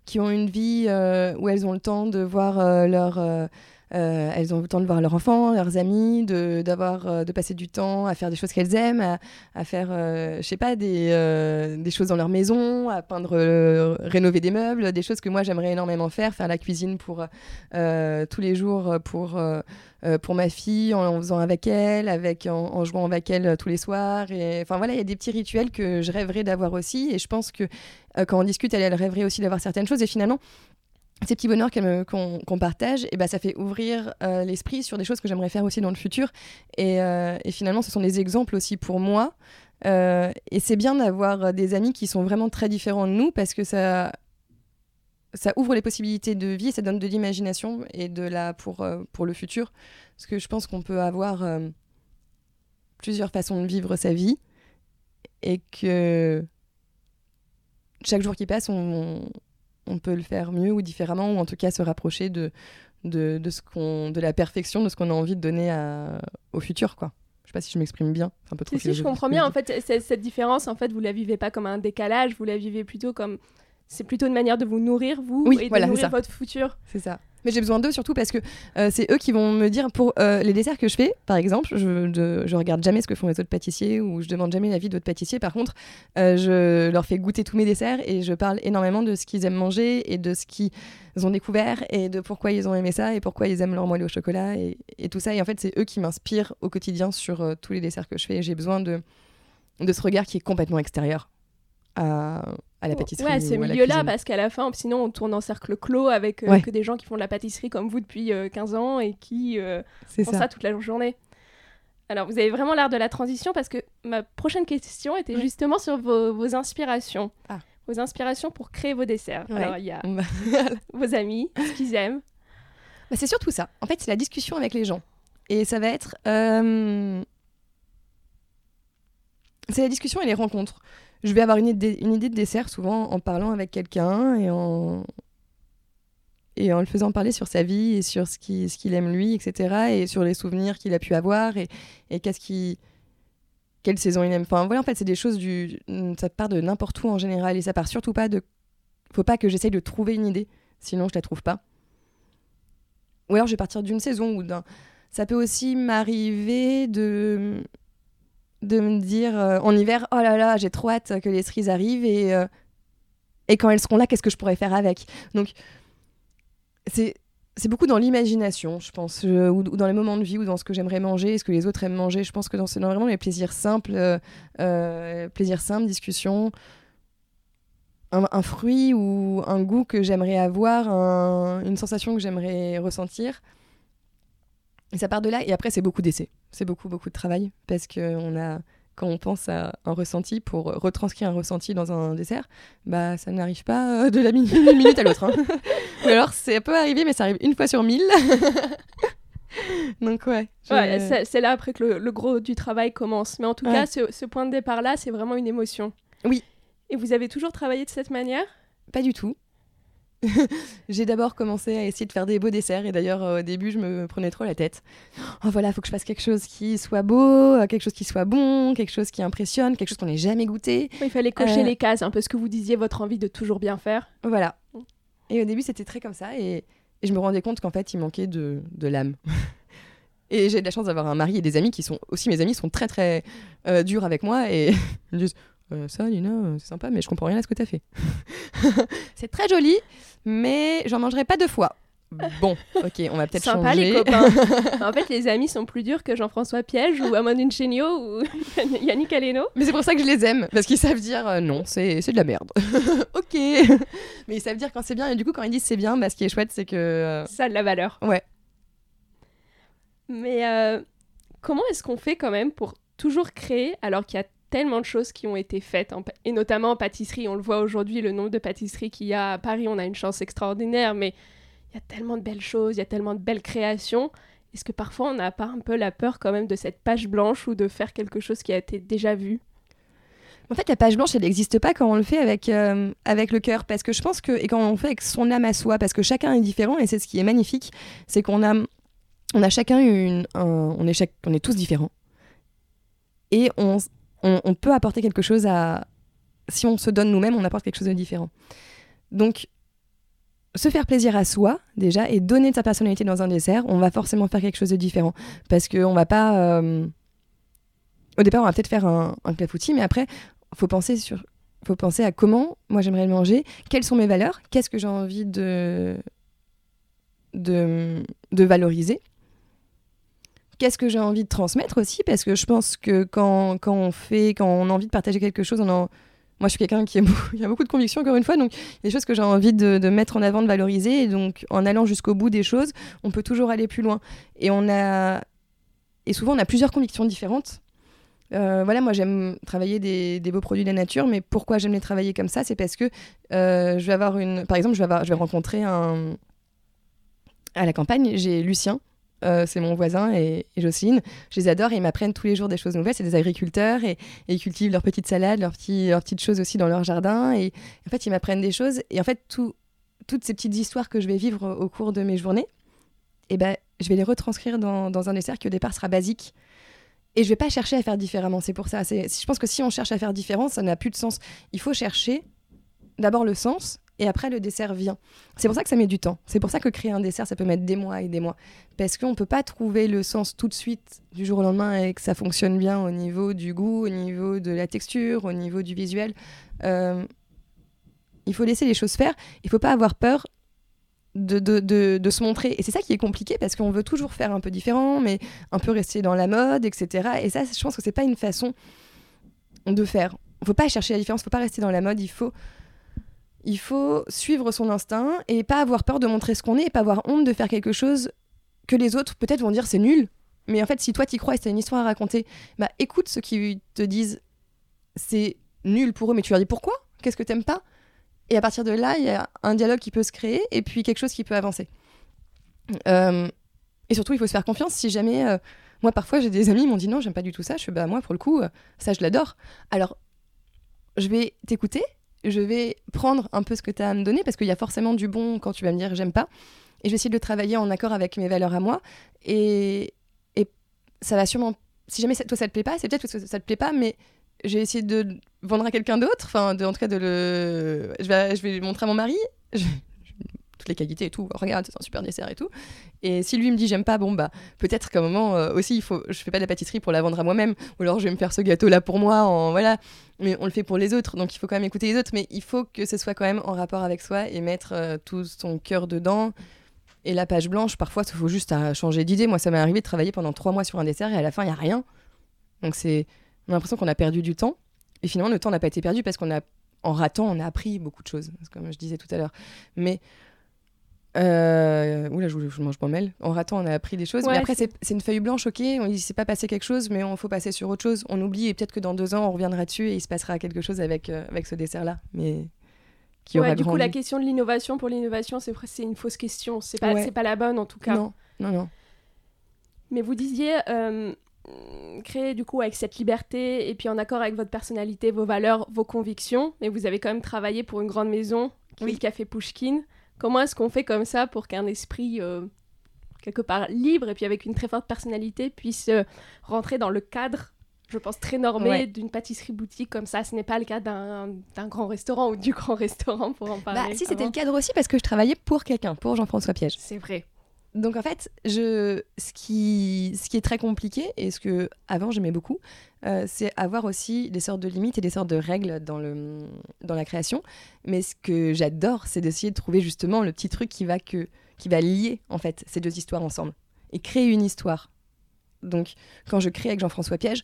qui ont une vie euh, où elles ont le temps de voir leur euh, elles ont le temps de voir leurs enfants, leurs amis, de, d'avoir, euh, de passer du temps à faire des choses qu'elles aiment, à, faire, euh, je sais pas, des, des, choses dans leur maison, à peindre, rénover des meubles, des choses que moi j'aimerais énormément faire, faire la cuisine pour tous les jours pour, pour ma fille, en, faisant avec elle, avec, en, en, jouant avec elle tous les soirs. Et, enfin voilà, il y a des petits rituels que je rêverais d'avoir aussi. Et je pense que quand on discute, elle, elle rêverait aussi d'avoir certaines choses. Et finalement, ces petits bonheurs qu'on partage, et bah, ça fait ouvrir euh, l'esprit sur des choses que j'aimerais faire aussi dans le futur. Et, euh, et, finalement, ce sont des exemples aussi pour moi. Euh, et c'est bien d'avoir des amis qui sont vraiment très différents de nous parce que ça, ça ouvre les possibilités de vie, ça donne de l'imagination et de la pour, pour le futur. Parce que je pense qu'on peut avoir plusieurs façons de vivre sa vie et que chaque jour qui passe, on, on peut le faire mieux ou différemment, ou en tout cas se rapprocher de, de, ce qu'on, de la perfection, de ce qu'on a envie de donner au futur, quoi. Je sais pas si je m'exprime bien, c'est un peu trop. Si, si je comprends bien, en fait, cette différence, en fait, vous la vivez pas comme un décalage, vous la vivez plutôt comme, c'est plutôt une manière de vous nourrir vous et de nourrir votre futur. C'est ça. Mais j'ai besoin d'eux surtout parce que euh, c'est eux qui vont me dire pour euh, les desserts que je fais, par exemple, je, je, regarde jamais ce que font les autres pâtissiers ou je demande jamais l'avis d'autres pâtissiers. Par contre, euh, je leur fais goûter tous mes desserts et je parle énormément de ce qu'ils aiment manger et de ce qu'ils ont découvert et de pourquoi ils ont aimé ça et pourquoi ils aiment leur moelleux au chocolat et, et, tout ça. Et en fait, c'est eux qui m'inspirent au quotidien sur tous les desserts que je fais. J'ai besoin de, de ce regard qui est complètement extérieur à, à la pâtisserie. Ouais, ce milieu-là, parce qu'à la fin, sinon, on tourne en cercle clos avec euh, que des gens qui font de la pâtisserie comme vous depuis 15 euh, ans et qui euh, font ça. toute la journée. Alors, vous avez vraiment l'air de la transition parce que ma prochaine question était justement sur vos, inspirations. Ah. Vos inspirations pour créer vos desserts. Alors, il y a vos amis, ce qu'ils aiment. Bah, c'est surtout ça. En fait, c'est la discussion avec les gens. Et ça va être. C'est la discussion et les rencontres je vais avoir une idée, de dessert souvent en parlant avec quelqu'un et en, et en le faisant parler sur sa vie et sur ce qu'il ce qu'il aime lui, etc. Et sur les souvenirs qu'il a pu avoir et, et qu'est-ce qui quelle saison il aime. Enfin voilà, en fait, c'est des choses du ça part de n'importe où en général et ça part surtout pas de faut pas que j'essaye de trouver une idée, sinon je la trouve pas. Ou alors je vais partir d'une saison ou d'un ça peut aussi m'arriver de de me dire euh, en hiver, oh là là, j'ai trop hâte que les cerises arrivent et, euh, et quand elles seront là, qu'est-ce que je pourrais faire avec? Donc, c'est. Beaucoup dans l'imagination, je pense, ou, dans les moments de vie, ou dans ce que j'aimerais manger, ce que les autres aiment manger. Je pense que dans, c'est vraiment les plaisirs simples, euh, plaisirs simples, discussions, un, fruit ou un goût que j'aimerais avoir, une sensation que j'aimerais ressentir. Et ça part de là, et après, c'est beaucoup d'essais. C'est beaucoup, beaucoup de travail, parce que on a, quand on pense à un ressenti, pour retranscrire un ressenti dans un dessert, bah, ça n'arrive pas euh, de la minute, minute à l'autre. Hein. Ou alors, c'est peut arriver, mais ça arrive une fois sur mille. Donc, ouais. ouais c'est là après que le, gros du travail commence. Mais en tout cas, ce, ce point de départ-là, c'est vraiment une émotion. Oui. Et vous avez toujours travaillé de cette manière? Pas du tout. j'ai d'abord commencé à essayer de faire des beaux desserts et d'ailleurs au début je me prenais trop la tête. Oh voilà, faut que je fasse quelque chose qui soit beau, euh, quelque chose qui soit bon, quelque chose qui impressionne, quelque chose qu'on n'ait jamais goûté. il fallait cocher euh, les cases, un peu ce que vous disiez, votre envie de toujours bien faire. Voilà. Et au début c'était très comme ça et, je me rendais compte qu'en fait il manquait de, l'âme. et j'ai de la chance d'avoir un mari et des amis qui sont aussi mes amis sont très très euh, durs avec moi et ils me disent euh, ça, Lina, c'est sympa, mais je comprends rien à ce que tu as fait. c'est très joli, mais j'en mangerai pas deux fois. Bon, ok, on va peut-être changer. Sympa les copains. en fait, les amis sont plus durs que Jean-François Piège ou Amandine Chéniaud ou Yannick Aleno. Mais c'est pour ça que je les aime, parce qu'ils savent dire euh, non, c'est de la merde. ok. Mais ils savent dire quand c'est bien, et du coup, quand ils disent c'est bien, bah, ce qui est chouette, c'est que. Ça a de la valeur. Ouais. Mais comment est-ce qu'on fait quand même pour toujours créer alors qu'il y a tellement de choses qui ont été faites, et notamment en pâtisserie. On le voit aujourd'hui, le nombre de pâtisseries qu'il y a à Paris, on a une chance extraordinaire, mais il y a tellement de belles choses, il y a tellement de belles créations. Est-ce que parfois on n'a pas un peu la peur quand même de cette page blanche ou de faire quelque chose qui a été déjà vu? En fait, la page blanche, elle n'existe pas quand on le fait avec, euh, avec le cœur, parce que je pense que, et quand on le fait avec son âme à soi, parce que chacun est différent, et c'est ce qui est magnifique, c'est qu'on a, on a chacun une, on, est chaque, on est tous différents, et on, on, peut apporter quelque chose à, si on se donne nous-mêmes, on apporte quelque chose de différent. Donc, se faire plaisir à soi, déjà, et donner de sa personnalité dans un dessert, on va forcément faire quelque chose de différent. Parce qu'on va pas. Euh, au départ, on va peut-être faire un, un clafoutis, mais après, faut penser faut penser à comment moi j'aimerais le manger, quelles sont mes valeurs, qu'est-ce que j'ai envie de valoriser, qu'est-ce que j'ai envie de transmettre aussi, parce que je pense que quand, quand, on fait, quand on a envie de partager quelque chose, on en, moi, je suis quelqu'un qui, a beaucoup de conviction, encore une fois. Donc, il y a des choses que j'ai envie de, mettre en avant, de valoriser. Et donc, en allant jusqu'au bout des choses, on peut toujours aller plus loin. Et, on a... et souvent, on a plusieurs convictions différentes. Euh, voilà, moi j'aime travailler des, beaux produits de la nature, mais pourquoi j'aime les travailler comme ça? C'est parce que euh, je vais avoir une. Par exemple, je vais, je vais rencontrer un. À la campagne, j'ai Lucien, euh, c'est mon voisin et, Jocelyne. Je les adore et ils m'apprennent tous les jours des choses nouvelles. C'est des agriculteurs et, ils cultivent leurs petites salades, leurs, petites choses aussi dans leur jardin. Et en fait, ils m'apprennent des choses. Et en fait, toutes ces petites histoires que je vais vivre au cours de mes journées, eh ben, je vais les retranscrire dans, dans un dessert qui au départ sera basique. Et je vais pas chercher à faire différemment. C'est pour ça. Je pense que si on cherche à faire différent, ça n'a plus de sens. Il faut chercher d'abord le sens et après le dessert vient. C'est pour ça que ça met du temps. C'est pour ça que créer un dessert, ça peut mettre des mois et des mois. Parce qu'on ne peut pas trouver le sens tout de suite, du jour au lendemain, et que ça fonctionne bien au niveau du goût, au niveau de la texture, au niveau du visuel. Euh, il faut laisser les choses faire. Il ne faut pas avoir peur de, de, se montrer. Et c'est ça qui est compliqué parce qu'on veut toujours faire un peu différent, mais un peu rester dans la mode, etc. Et ça, je pense que c'est pas une façon de faire. Il ne faut pas chercher la différence, il ne faut pas rester dans la mode, il faut il faut suivre son instinct et pas avoir peur de montrer ce qu'on est et pas avoir honte de faire quelque chose que les autres peut-être vont dire c'est nul. Mais en fait, si toi t'y crois et t'as une histoire à raconter, bah écoute ceux qui te disent c'est nul pour eux, mais tu leur dis pourquoi? Qu'est-ce que t'aimes pas? Et à partir de là, il y a un dialogue qui peut se créer et puis quelque chose qui peut avancer. Euh, et surtout, il faut se faire confiance si jamais. Euh, moi, parfois, j'ai des amis qui m'ont dit non, j'aime pas du tout ça. Je fais bah moi, pour le coup, euh, ça, je l'adore. Alors, je vais t'écouter je vais prendre un peu ce que tu as à me donner parce qu'il y a forcément du bon quand tu vas me dire j'aime pas. Et je vais essayer de le travailler en accord avec mes valeurs à moi. Et, et ça va sûrement. Si jamais toi ça te plaît pas, c'est peut-être parce que ça te plaît pas, mais j'ai essayé de vendre à quelqu'un d'autre. Enfin, en tout cas, de le. Je vais, je vais montrer à mon mari les qualités et tout. Regarde, c'est un super dessert et tout. Et si lui me dit j'aime pas, bon bah peut-être qu'à un moment euh, aussi il faut, je fais pas de la pâtisserie pour la vendre à moi-même, ou alors je vais me faire ce gâteau là pour moi, en voilà. Mais on le fait pour les autres, donc il faut quand même écouter les autres, mais il faut que ce soit quand même en rapport avec soi et mettre euh, tout son cœur dedans. Et la page blanche, parfois, il faut juste changer d'idée. Moi, ça m'est arrivé de travailler pendant trois mois sur un dessert et à la fin, il y a rien. Donc c'est, on a l'impression qu'on a perdu du temps. Et finalement, le temps n'a pas été perdu parce qu'on a, en ratant, on a appris beaucoup de choses, comme je disais tout à l'heure. Mais euh, oula, je, je mange pas mal. En ratant, on a appris des choses. mais après, c'est une feuille blanche, ok. On dit, s'est pas passé quelque chose, mais on faut passer sur autre chose. On oublie et peut-être que dans deux ans, on reviendra dessus et il se passera quelque chose avec, euh, avec ce dessert-là. Mais qui aura du coup, la question de l'innovation pour l'innovation, c'est une fausse question. C'est pas, c'est pas la bonne en tout cas. Non, non, non. Mais vous disiez euh, créer du coup avec cette liberté et puis en accord avec votre personnalité, vos valeurs, vos convictions. Mais vous avez quand même travaillé pour une grande maison, qui oui. le Café Pushkin. Comment est-ce qu'on fait comme ça pour qu'un esprit euh, quelque part libre et puis avec une très forte personnalité puisse euh, rentrer dans le cadre je pense, très normé d'une pâtisserie boutique comme ça? Ce n'est pas le cas d'un grand restaurant ou du grand restaurant pour en parler. Bah, si, c'était le cadre aussi parce que je travaillais pour quelqu'un, pour Jean-François Piège. C'est vrai. Donc en fait, je, ce, qui, ce qui est très compliqué, et ce que avant j'aimais beaucoup, euh, c'est avoir aussi des sortes de limites et des sortes de règles dans, le, dans la création. Mais ce que j'adore, c'est d'essayer de trouver justement le petit truc qui va, que, qui va lier en fait ces deux histoires ensemble et créer une histoire. Donc quand je crée avec Jean-François Piège,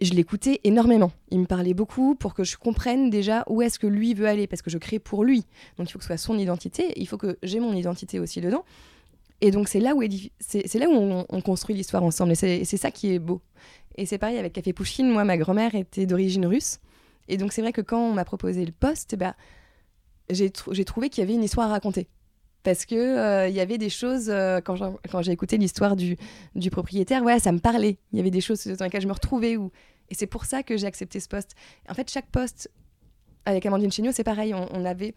je l'écoutais énormément. Il me parlait beaucoup pour que je comprenne déjà où est-ce que lui veut aller, parce que je crée pour lui. Donc il faut que ce soit son identité, il faut que j'ai mon identité aussi dedans. Et donc c'est là où, c'est, là où on, construit l'histoire ensemble, et c'est, ça qui est beau. Et c'est pareil avec Café Pouchkine. Moi, ma grand-mère était d'origine russe. Et donc, c'est vrai que quand on m'a proposé le poste, bah, j'ai trouvé qu'il y avait une histoire à raconter. Parce que euh, il y avait des choses, euh, quand j'ai écouté l'histoire du, propriétaire, ouais, ça me parlait. Il y avait des choses dans lesquelles je me retrouvais. Ou... Et c'est pour ça que j'ai accepté ce poste. En fait, chaque poste avec Amandine Chéniaud, c'est pareil. On, avait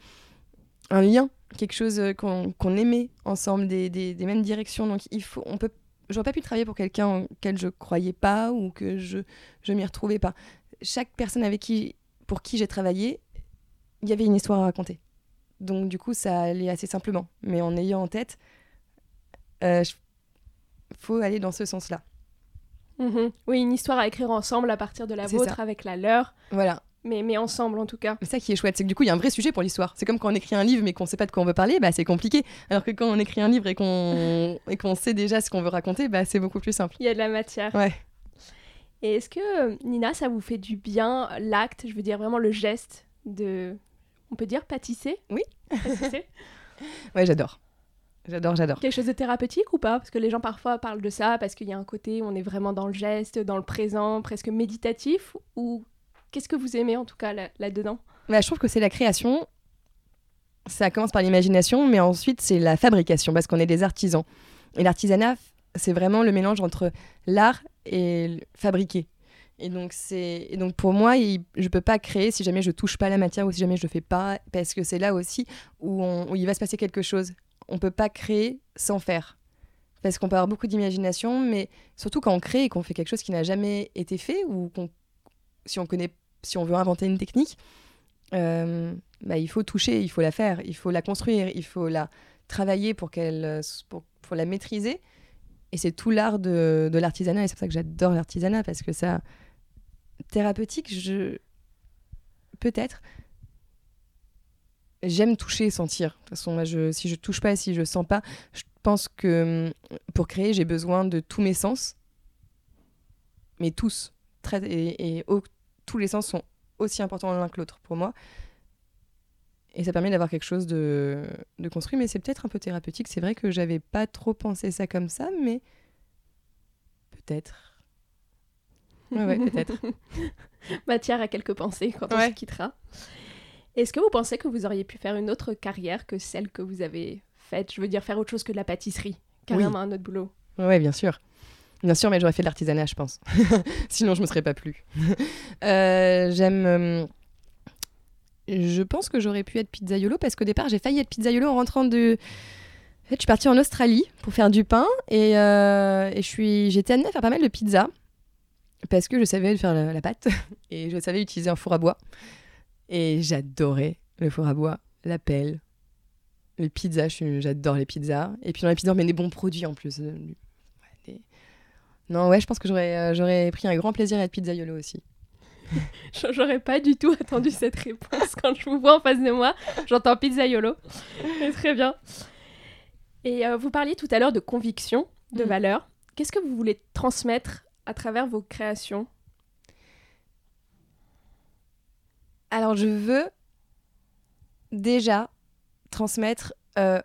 un lien, quelque chose euh, qu'on aimait ensemble, des, mêmes directions. Donc, il faut, on peut j'aurais pas pu travailler pour quelqu'un auquel je croyais pas ou que je je m'y retrouvais pas. Chaque personne avec qui pour qui j'ai travaillé, il y avait une histoire à raconter. Donc du coup, ça allait assez simplement. Mais en ayant en tête, il euh, faut aller dans ce sens-là. Mhm. Oui, une histoire à écrire ensemble à partir de la vôtre avec la leur. Voilà. Mais, mais ensemble en tout cas. C'est ça qui est chouette, c'est que du coup il y a un vrai sujet pour l'histoire. C'est comme quand on écrit un livre mais qu'on ne sait pas de quoi on veut parler, bah, c'est compliqué. Alors que quand on écrit un livre et qu'on qu'on sait déjà ce qu'on veut raconter, bah, c'est beaucoup plus simple. Il y a de la matière. Ouais. Et est-ce que Nina, ça vous fait du bien l'acte, je veux dire vraiment le geste de, on peut dire pâtisser Oui. ouais, j'adore. J'adore, j'adore. Quelque chose de thérapeutique ou pas? Parce que les gens parfois parlent de ça parce qu'il y a un côté où on est vraiment dans le geste, dans le présent, presque méditatif. Ou qu'est-ce que vous aimez en tout cas là-dedans? Bah, Je trouve que c'est la création. Ça commence par l'imagination, mais ensuite c'est la fabrication parce qu'on est des artisans. Et l'artisanat, c'est vraiment le mélange entre l'art et fabriquer. Et donc, c'est... donc pour moi, je ne peux pas créer si jamais je touche pas la matière ou si jamais je le fais pas, parce que c'est là aussi où, où, il va se passer quelque chose. On peut pas créer sans faire. Parce qu'on peut avoir beaucoup d'imagination, mais surtout quand on crée et qu'on fait quelque chose qui n'a jamais été fait, ou si, on connaît, si on veut inventer une technique, euh, bah, il faut toucher, il faut la faire, il faut la construire, il faut la travailler pour, pour, pour la maîtriser. Et c'est tout l'art de, de l'artisanat, et c'est pour ça que j'adore l'artisanat, parce que ça, thérapeutique, je peut-être j'aime toucher, sentir. De toute façon, moi, je, si je touche pas, si je sens pas, je pense que hum, pour créer, j'ai besoin de tous mes sens, mais tous, et, tous les sens sont aussi importants l'un que l'autre pour moi. Et ça permet d'avoir quelque chose de, de construit, mais c'est peut-être un peu thérapeutique. C'est vrai que j'avais pas trop pensé ça comme ça, mais peut-être. Ouais, peut-être. Matière à quelques pensées quand on se quittera. Est-ce que vous pensez que vous auriez pu faire une autre carrière que celle que vous avez faite? Je veux dire, faire autre chose que de la pâtisserie, carrément un autre boulot. Oui, bien sûr. Bien sûr, mais j'aurais fait de l'artisanat, je pense. Sinon, je me serais pas plu. Euh, j'aime. Euh, je pense que j'aurais pu être pizzaiolo parce qu'au départ, j'ai failli être pizzaiolo en rentrant de. En fait, je suis partie en Australie pour faire du pain et, euh, et je suis, j'étais amenée à faire pas mal de pizza parce que je savais faire la, pâte et je savais utiliser un four à bois. Et j'adorais le four à bois, la pelle, les pizzas, j'adore les pizzas. Et puis dans les pizzas, on met des bons produits en plus. Non, ouais, je pense que j'aurais, euh, j'aurais pris un grand plaisir à être pizzaiolo aussi. J'aurais pas du tout attendu cette réponse quand je vous vois en face de moi. J'entends pizzaiolo. Mais très bien. Et euh, vous parliez tout à l'heure de conviction, de mm. valeur. Qu'est-ce que vous voulez transmettre à travers vos créations. Alors, je veux déjà transmettre euh,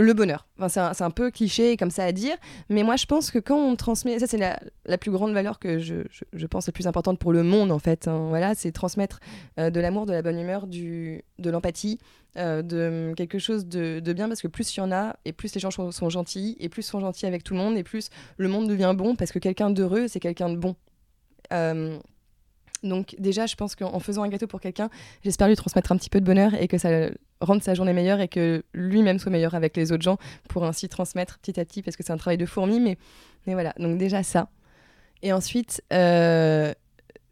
le bonheur. Enfin, c'est un, peu cliché comme ça à dire, mais moi je pense que quand on transmet, ça c'est la, plus grande valeur que je, je, pense la plus importante pour le monde en fait. Hein. voilà, c'est transmettre euh, de l'amour, de la bonne humeur, du, de l'empathie, euh, de quelque chose de, de, bien parce que plus il y en a et plus les gens sont, gentils et plus sont gentils avec tout le monde et plus le monde devient bon parce que quelqu'un d'heureux c'est quelqu'un de bon. Euh, donc déjà, je pense qu'en faisant un gâteau pour quelqu'un, j'espère lui transmettre un petit peu de bonheur et que ça rende sa journée meilleure et que lui-même soit meilleur avec les autres gens pour ainsi transmettre petit à petit parce que c'est un travail de fourmi. Mais, mais voilà, donc déjà ça. Et ensuite, euh,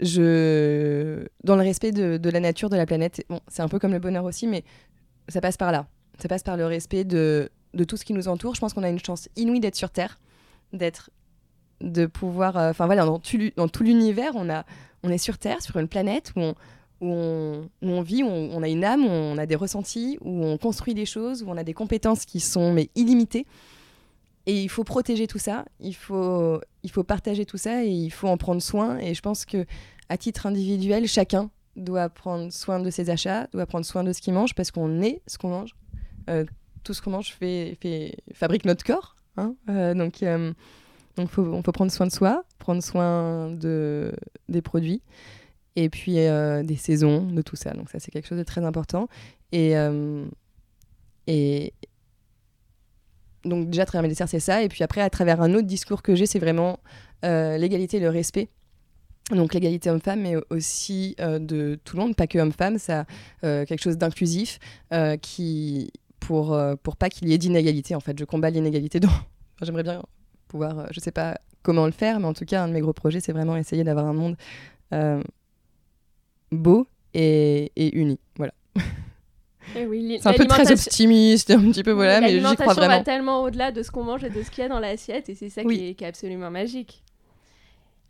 je... dans le respect de, la nature, de la planète, bon, c'est un peu comme le bonheur aussi, mais ça passe par là. Ça passe par le respect de, de tout ce qui nous entoure. Je pense qu'on a une chance inouïe d'être sur Terre, d'être de pouvoir euh, enfin voilà dans, tout l'univers on a on est sur Terre, sur une planète où on, où on, vit, où on, a une âme, où on a des ressentis, où on construit des choses, où on a des compétences qui sont mais illimitées. Et il faut protéger tout ça, il faut, il faut partager tout ça et il faut en prendre soin. Et je pense que à titre individuel, chacun doit prendre soin de ses achats, doit prendre soin de ce qu'il mange parce qu'on est ce qu'on mange. Euh, tout ce qu'on mange fait, fait, fabrique notre corps. Hein. Euh, donc, Donc, faut, on faut prendre soin de soi, prendre soin de, des produits et puis euh, des saisons, de tout ça. Donc, ça, c'est quelque chose de très important. Et, euh, et donc, déjà, à travers mes desserts, c'est ça. Et puis après, à travers un autre discours que j'ai, c'est vraiment euh, l'égalité et le respect. Donc l'égalité homme-femme, mais aussi de tout le monde, pas que homme-femme, ça quelque chose d'inclusif qui pour pour pas qu'il y ait d'inégalité. En fait, je combats l'inégalité. Dans... J'aimerais bien pouvoir, euh, je sais pas comment le faire, mais en tout cas, un de mes gros projets, c'est vraiment essayer d'avoir un monde euh, beau et, et uni. Voilà. Eh oui, C'est un peu très optimiste, un petit peu voilà, mais j'y crois vraiment. va tellement au-delà de ce qu'on mange et de ce qu'il y a dans l'assiette, et c'est ça Oui. qui, est, qui est absolument magique.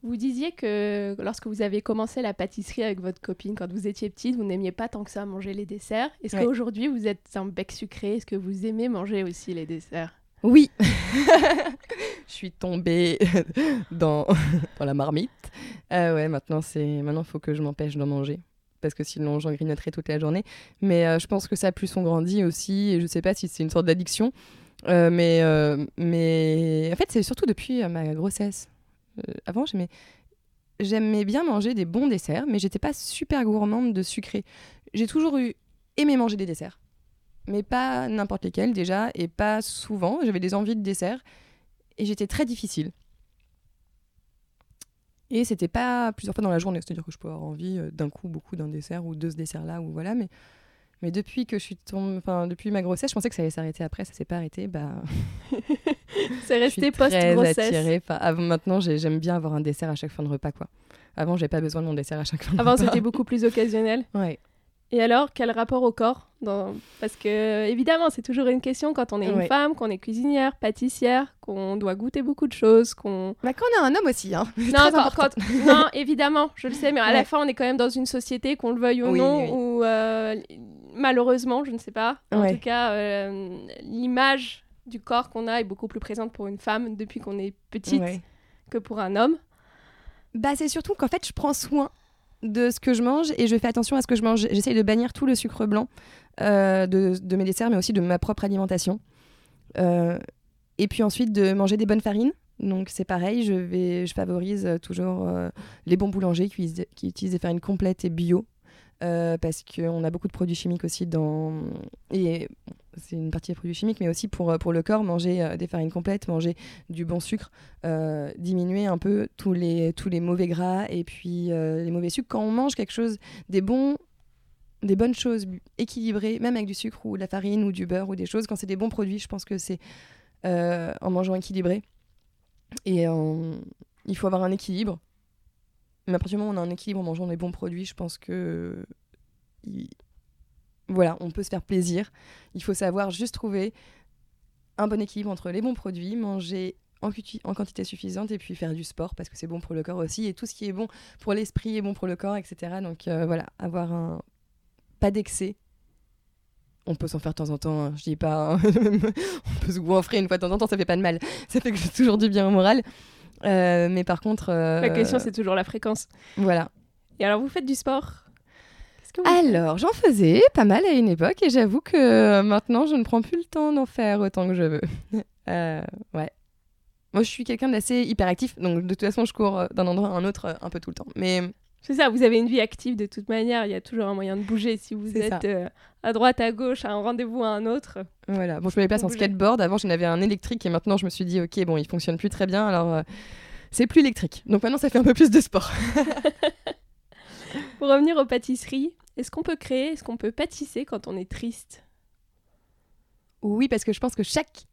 Vous disiez que lorsque vous avez commencé la pâtisserie avec votre copine, quand vous étiez petite, vous n'aimiez pas tant que ça manger les desserts. Est-ce Ouais. qu'aujourd'hui, vous êtes un bec sucré? Est-ce que vous aimez manger aussi les desserts? Oui, je suis tombée dans, dans la marmite. Euh, ouais, maintenant c'est maintenant faut que je m'empêche d'en manger parce que sinon j'en grignoterai toute la journée. Mais euh, je pense que ça plus on grandit aussi et je sais pas si c'est une sorte d'addiction. Euh, mais euh, mais en fait c'est surtout depuis ma grossesse. Avant j'aimais j'aimais bien manger des bons desserts, mais j'étais pas super gourmande de sucré. J'ai toujours eu aimé manger des desserts mais pas n'importe lesquels déjà, et pas souvent. J'avais des envies de dessert, et j'étais très difficile. Et c'était pas plusieurs fois dans la journée, c'est-à-dire que je peux avoir envie euh, d'un coup beaucoup d'un dessert ou de ce dessert-là, ou voilà, mais, mais depuis que je suis tombée, enfin depuis ma grossesse, je pensais que ça allait s'arrêter après, ça s'est pas arrêté, bah C'est resté très post-grossesse. attirée. Enfin, avant, maintenant, j'ai- j'aime bien avoir un dessert à chaque fin de repas, quoi. Avant, j'ai pas besoin de mon dessert à chaque fin de Avant, repas. c'était beaucoup plus occasionnel. Ouais. Et alors, quel rapport au corps dans... Parce que, évidemment, c'est toujours une question quand on est une femme, qu'on est cuisinière, pâtissière, qu'on doit goûter beaucoup de choses, qu'on... Bah, quand on a un homme aussi, hein. Non, très quand- important. quand- non, évidemment, je le sais, mais à la fin, on est quand même dans une société, qu'on le veuille ou Oui, non, oui. où euh, malheureusement, je ne sais pas, en Ouais. tout cas, euh, l'image du corps qu'on a est beaucoup plus présente pour une femme depuis qu'on est petite que pour un homme. Bah, c'est surtout qu'en fait, je prends soin de ce que je mange et je fais attention à ce que je mange. J'essaye de bannir tout le sucre blanc euh, de, mes desserts, mais aussi de ma propre alimentation. Euh, et puis ensuite, de manger des bonnes farines. Donc, c'est pareil, je, vais, je favorise euh, toujours les bons boulangers qui, qui utilisent des farines complètes et bio. parce qu'on a beaucoup de produits chimiques aussi dans. C'est une partie des produits chimiques, mais aussi pour, euh, pour le corps, manger euh, des farines complètes, manger du bon sucre, euh, diminuer un peu tous les, tous les mauvais gras et puis les mauvais sucres. Quand on mange quelque chose, des bons des bonnes choses équilibrées, même avec du sucre ou de la farine ou du beurre ou des choses, quand c'est des bons produits, je pense que c'est en mangeant équilibré. Et il faut avoir un équilibre. Mais à partir du moment où on a un équilibre en mangeant des bons produits, je pense que voilà, on peut se faire plaisir. Il faut savoir juste trouver un bon équilibre entre les bons produits, manger en, quanti- en quantité suffisante et puis faire du sport parce que c'est bon pour le corps aussi et tout ce qui est bon pour l'esprit est bon pour le corps, etc. Donc euh, voilà, avoir un pas d'excès. On peut s'en faire de temps en temps, hein, je dis pas. hein. on peut se goinfrer une fois de temps en temps, ça fait pas de mal. Ça fait que toujours du bien au moral. Euh, mais par contre. euh, La question, c'est toujours la fréquence. Voilà. Et alors, vous faites du sport? Que vous faites Alors, j'en faisais pas mal à une époque et j'avoue que euh, maintenant, je ne prends plus le temps d'en faire autant que je veux. Euh, ouais. Moi, je suis quelqu'un d'assez hyperactif, donc de toute façon, je cours euh, d'un endroit à un autre un peu tout le temps. Mais C'est ça, vous avez une vie active de toute manière, il y a toujours un moyen de bouger. Si vous êtes euh, à droite, à gauche, à un rendez-vous à un autre, voilà. Bon, je me déplace en skateboard. Avant, j'en avais un électrique et maintenant, je me suis dit, ok, bon, il fonctionne plus très bien, alors euh, c'est plus électrique. Donc maintenant, ça fait un peu plus de sport. pour revenir aux pâtisseries, est-ce qu'on peut créer, est-ce qu'on peut pâtisser quand on est triste? Oui, parce que je pense que chaque.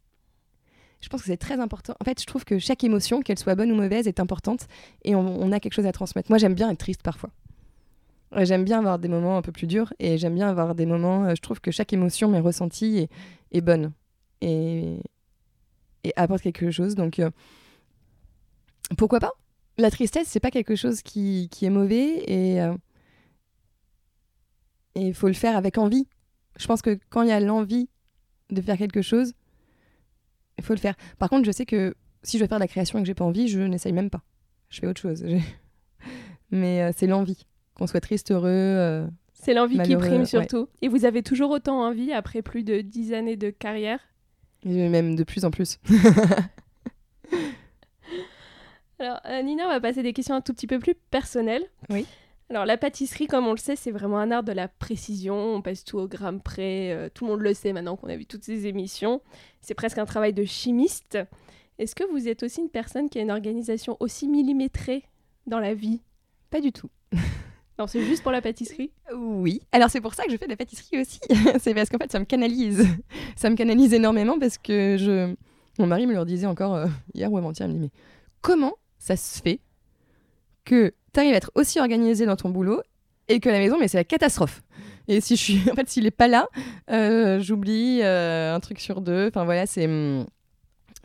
Je pense que c'est très important. En fait, je trouve que chaque émotion, qu'elle soit bonne ou mauvaise, est importante et on, a quelque chose à transmettre. Moi, j'aime bien être triste parfois. Ouais, J'aime bien avoir des moments un peu plus durs et j'aime bien avoir des moments. euh, je trouve que chaque émotion, mes ressentis, est, bonne et, et apporte quelque chose. Donc, euh, pourquoi pas? La tristesse, c'est pas quelque chose qui, qui est mauvais et euh, et il faut le faire avec envie. Je pense que quand il y a l'envie de faire quelque chose, il faut le faire. Par contre, je sais que si je veux faire de la création et que j'ai pas envie, je n'essaye même pas. Je fais autre chose. Mais euh, c'est l'envie. Qu'on soit triste, heureux. euh, C'est l'envie qui prime ouais. surtout. Et vous avez toujours autant envie après plus de 10 années de carrière? Et même de plus en plus. Alors, euh, Nina, on va passer des questions un tout petit peu plus personnelles. Oui. Alors, la pâtisserie, comme on le sait, c'est vraiment un art de la précision. On passe tout au gramme près. euh, tout le monde le sait maintenant qu'on a vu toutes ces émissions. C'est presque un travail de chimiste. Est-ce que vous êtes aussi une personne qui a une organisation aussi millimétrée dans la vie? Pas du tout. Non, c'est juste pour la pâtisserie? Oui. Alors c'est pour ça que je fais de la pâtisserie aussi. c'est parce qu'en fait ça me canalise. ça me canalise énormément parce que je... Mon mari me le disait encore euh, hier ou avant-hier. Il me dit mais comment ça se fait que tu arrives à être aussi organisé dans ton boulot et que la maison mais c'est la catastrophe. Et si je suis en fait s'il est pas là, euh, j'oublie euh, un truc sur deux. Enfin voilà c'est hum,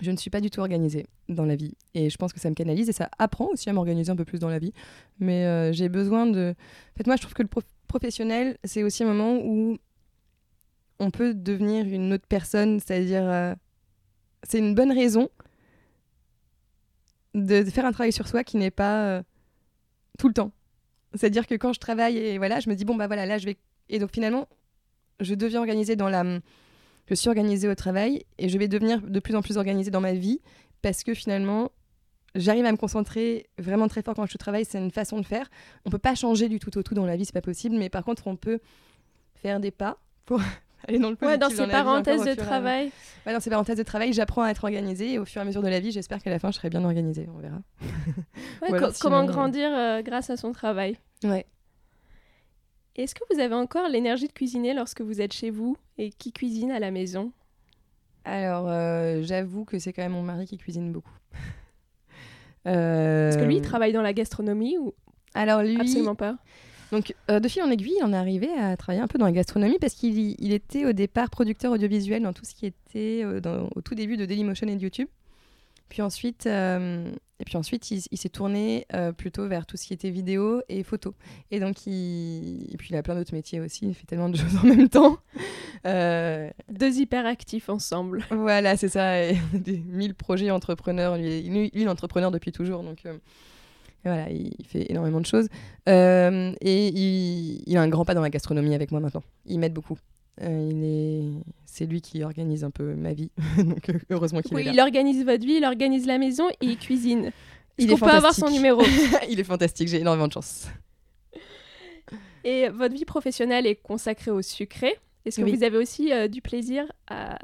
je ne suis pas du tout organisée dans la vie et je pense que ça me canalise et ça apprend aussi à m'organiser un peu plus dans la vie. Mais euh, j'ai besoin de en fait, moi, je trouve que le prof- professionnel, c'est aussi un moment où on peut devenir une autre personne, c'est-à-dire, c'est une bonne raison de, faire un travail sur soi qui n'est pas tout le temps. C'est-à-dire que quand je travaille et voilà, je me dis bon bah voilà, là je vais et donc finalement, je deviens organisée dans la, je suis organisée au travail et je vais devenir de plus en plus organisée dans ma vie parce que finalement, j'arrive à me concentrer vraiment très fort quand je travaille. C'est une façon de faire. On peut pas changer du tout au tout dans la vie, c'est pas possible. Mais par contre, on peut faire des pas pour dans le Ouais, dans vie parenthèses de travail. Ouais, dans ces parenthèses de travail, j'apprends à être organisée et au fur et à mesure de la vie, j'espère qu'à la fin, je serai bien organisée. On verra. Ouais, Ou alors co- comment sinon, euh, grandir euh, grâce à son travail? Ouais. Est-ce que vous avez encore l'énergie de cuisiner lorsque vous êtes chez vous Et qui cuisine à la maison? Alors, euh, j'avoue que c'est quand même mon mari qui cuisine beaucoup. Euh, Parce que lui, il travaille dans la gastronomie ou Alors lui, absolument pas? Donc, euh, de fil en aiguille, on est arrivé à travailler un peu dans la gastronomie parce qu'il il était au départ producteur audiovisuel dans tout ce qui était euh, dans- au tout début de Dailymotion et de YouTube. Puis ensuite, euh, et puis ensuite il, il s'est tourné plutôt vers tout ce qui était vidéo et photo. Et donc, il, et puis il a plein d'autres métiers aussi, il fait tellement de choses en même temps. Deux hyperactifs ensemble. voilà, c'est ça, et des mille projets entrepreneurs. Lui, lui, il est entrepreneur depuis toujours, donc voilà, il, il fait énormément de choses. Euh, et il, il a un grand pas dans la gastronomie avec moi maintenant. Il m'aide beaucoup. Euh, il est, c'est lui qui organise un peu ma vie, donc euh, heureusement qu'il Oui, est là. il organise votre vie, il organise la maison et il cuisine. Il est peut avoir son numéro il est fantastique, j'ai énormément de chance. Et votre vie professionnelle est consacrée au sucré. Est-ce que Oui. vous avez aussi euh, du plaisir à...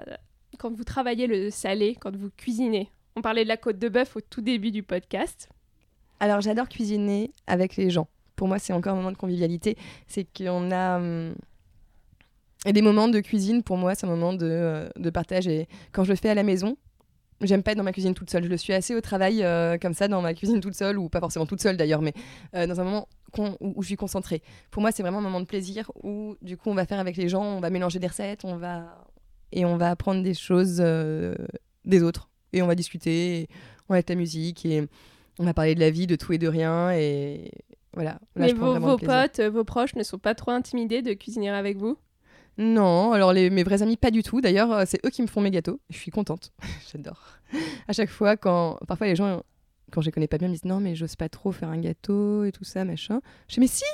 quand vous travaillez le salé, quand vous cuisinez? On parlait de la côte de bœuf au tout début du podcast. Alors j'adore cuisiner avec les gens. Pour moi, c'est encore un moment de convivialité. C'est qu'on a hum, des moments de cuisine. Pour moi, c'est un moment de, euh, de partage. Et quand je le fais à la maison, j'aime pas être dans ma cuisine toute seule. Je le suis assez au travail euh, comme ça, dans ma cuisine toute seule, ou pas forcément toute seule d'ailleurs, mais euh, dans un moment où, je suis concentrée. Pour moi, c'est vraiment un moment de plaisir où du coup, on va faire avec les gens, on va mélanger des recettes, on va et on va apprendre des choses des autres et on va discuter, on va être la musique et on va parler de la vie, de tout et de rien et voilà. Là, Mais je vos, potes, euh, vos proches ne sont pas trop intimidés de cuisiner avec vous? Non, alors les, mes vrais amis, pas du tout. D'ailleurs, euh, c'est eux qui me font mes gâteaux. Je suis contente. J'adore. À chaque fois, quand. Parfois, les gens, quand je les connais pas bien, me disent Non, mais j'ose pas trop faire un gâteau et tout ça, machin. Je dis Mais si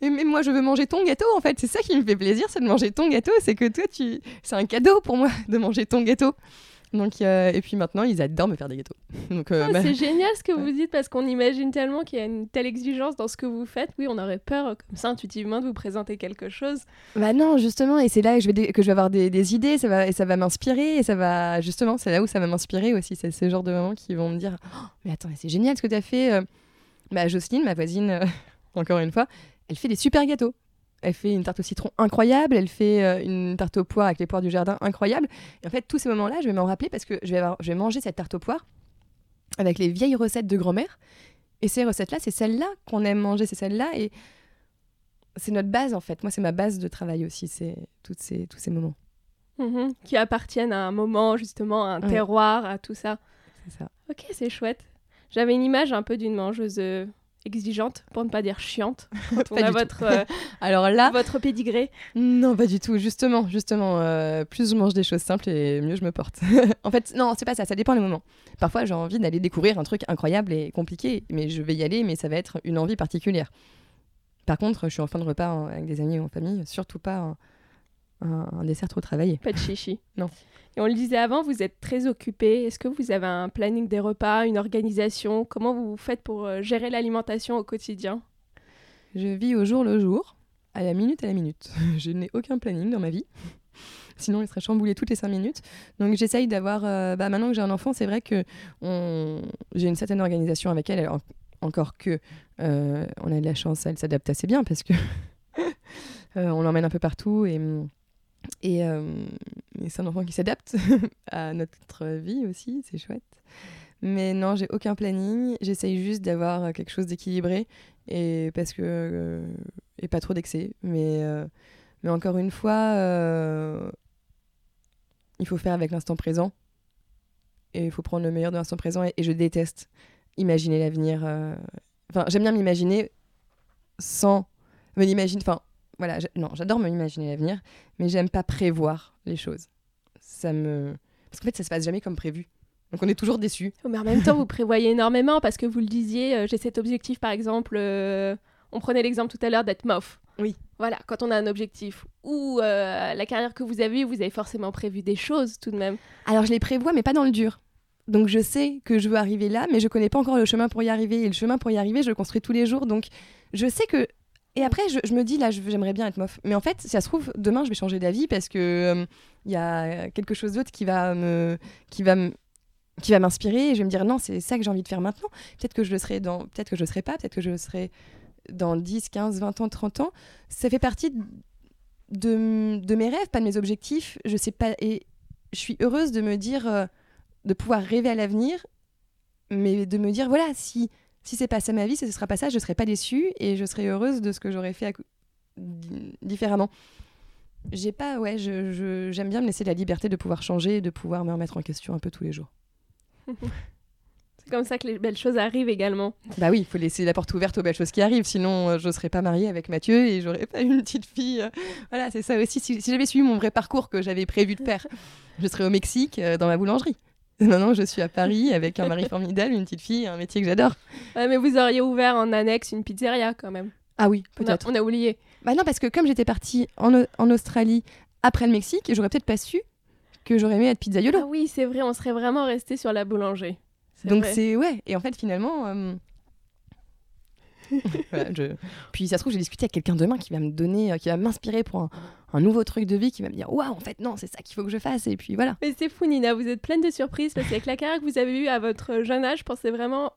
mais, mais moi, je veux manger ton gâteau, en fait. C'est ça qui me fait plaisir, c'est de manger ton gâteau. C'est que toi, tu. C'est un cadeau pour moi de manger ton gâteau. Donc, euh, et puis maintenant, ils adorent me faire des gâteaux. Donc, euh, Ah, bah, C'est génial ce que ouais. vous dites parce qu'on imagine tellement qu'il y a une telle exigence dans ce que vous faites. Oui, on aurait peur euh, comme ça intuitivement de vous présenter quelque chose. Bah non, justement, et c'est là que je vais, que je vais avoir des, des idées, ça va, et ça va m'inspirer, et ça va, justement, c'est là où ça va m'inspirer aussi, c'est ce genre de moments qui vont me dire, Oh, mais attends, c'est génial ce que tu as fait. euh. Bah Jocelyne, ma voisine, euh, encore une fois, elle fait des super gâteaux. Elle fait une tarte au citron incroyable, elle fait euh, une tarte aux poires avec les poires du jardin incroyable. Et en fait, tous ces moments-là, je vais m'en rappeler parce que je vais, avoir, je vais manger cette tarte aux poires avec les vieilles recettes de grand-mère. Et ces recettes-là, c'est celles-là qu'on aime manger, c'est celles-là. Et c'est notre base en fait. Moi, c'est ma base de travail aussi, c'est toutes ces, tous ces moments. Mhm. Qui appartiennent à un moment, justement, à un Ouais. terroir, à tout ça. C'est ça. Ok, c'est chouette. J'avais une image un peu d'une mangeuse euh, exigeante, pour ne pas dire chiante, quand on a votre, euh, Alors là, votre pédigré. non, pas du tout. Justement, justement, euh, plus je mange des choses simples et mieux je me porte. en fait, non, c'est pas ça. Ça dépend les moments. Parfois, j'ai envie d'aller découvrir un truc incroyable et compliqué, mais je vais y aller, mais ça va être une envie particulière. Par contre, je suis en fin de repas hein, avec des amis ou en famille, surtout pas un, un, un dessert trop travaillé. Pas de chichi. Non. Et on le disait avant, vous êtes très occupé. Est-ce que vous avez un planning des repas, une organisation? Comment vous faites pour euh, gérer l'alimentation au quotidien? Je vis au jour le jour, à la minute à la minute. je n'ai aucun planning dans ma vie. Sinon, il serait chamboulé toutes les cinq minutes. Donc, j'essaye d'avoir. euh, bah, maintenant que j'ai un enfant, c'est vrai que on... j'ai une certaine organisation avec elle. Alors, encore que euh, on a de la chance, elle s'adapte assez bien parce que euh, on l'emmène un peu partout et, et, euh, et c'est un enfant qui s'adapte à notre vie aussi, c'est chouette. Mais non, j'ai aucun planning. J'essaye juste d'avoir quelque chose d'équilibré et parce que euh, et pas trop d'excès. Mais euh, mais encore une fois, il faut faire avec l'instant présent et il faut prendre le meilleur de l'instant présent. Et, je déteste imaginer l'avenir. Enfin, j'aime bien m'imaginer sans me l'imaginer. Enfin, voilà, non, j'adore me imaginer l'avenir, mais j'aime pas prévoir les choses. Ça me parce qu'en fait, ça se passe jamais comme prévu. Donc on est toujours déçu. Mais en même temps, vous prévoyez énormément parce que vous le disiez, euh, j'ai cet objectif par exemple. euh, on prenait l'exemple tout à l'heure d'être MOF. Oui. Voilà, quand on a un objectif ou euh, la carrière que vous avez eue, vous avez forcément prévu des choses tout de même. Alors je les prévois, mais pas dans le dur. Donc je sais que je veux arriver là, mais je connais pas encore le chemin pour y arriver. Et le chemin pour y arriver, je le construis tous les jours. Donc je sais que. Et après, je, me dis, là, j'aimerais bien être mof. Mais en fait, si ça se trouve, demain, je vais changer d'avis parce que il y a quelque chose d'autre qui va me, qui va qui va m'inspirer. Et je vais me dire, non, c'est ça que j'ai envie de faire maintenant. Peut-être que je le serai peut-être que je le serai pas, peut-être que je le serai dans 10, 15, 20 ans, 30 ans. Ça fait partie de, de mes rêves, pas de mes objectifs. Je sais pas. Et je suis heureuse de me dire, euh, de pouvoir rêver à l'avenir, mais de me dire, voilà, si, si c'est pas ça ma vie, si ce sera pas ça, je serai pas déçue et je serai heureuse de ce que j'aurais fait à différemment. J'ai pas, ouais, je- je- j'aime bien me laisser la liberté de pouvoir changer et de pouvoir me remettre en question un peu tous les jours. C'est comme ça que les belles choses arrivent également. Bah oui, il faut laisser la porte ouverte aux belles choses qui arrivent, sinon euh, je serais pas mariée avec Mathieu et j'aurais pas une petite fille. euh. Voilà, c'est ça aussi. Si, si j'avais suivi mon vrai parcours que j'avais prévu de faire, je serais au Mexique euh, dans ma boulangerie. Maintenant, je suis à Paris avec un mari formidable, une petite fille, un métier que j'adore. Ouais, mais vous auriez ouvert en annexe une pizzeria quand même. Ah oui, peut-être. on a oublié. Bah non, parce que comme j'étais partie en, Au- en Australie après le Mexique, j'aurais peut-être pas su que j'aurais aimé être pizzaiolo. Ah oui, c'est vrai, on serait vraiment resté sur la boulangerie. Donc c'est ouais. Et en fait, finalement. euh, voilà, je- Puis ça se trouve, j'ai discuté avec quelqu'un demain qui va me donner, euh, qui va m'inspirer pour un, un nouveau truc de vie, qui va me dire waouh, en fait, non, c'est ça qu'il faut que je fasse. Et puis voilà. Mais c'est fou, Nina, vous êtes pleine de surprises parce qu'avec la carrière que vous avez eue à votre jeune âge, je pensais vraiment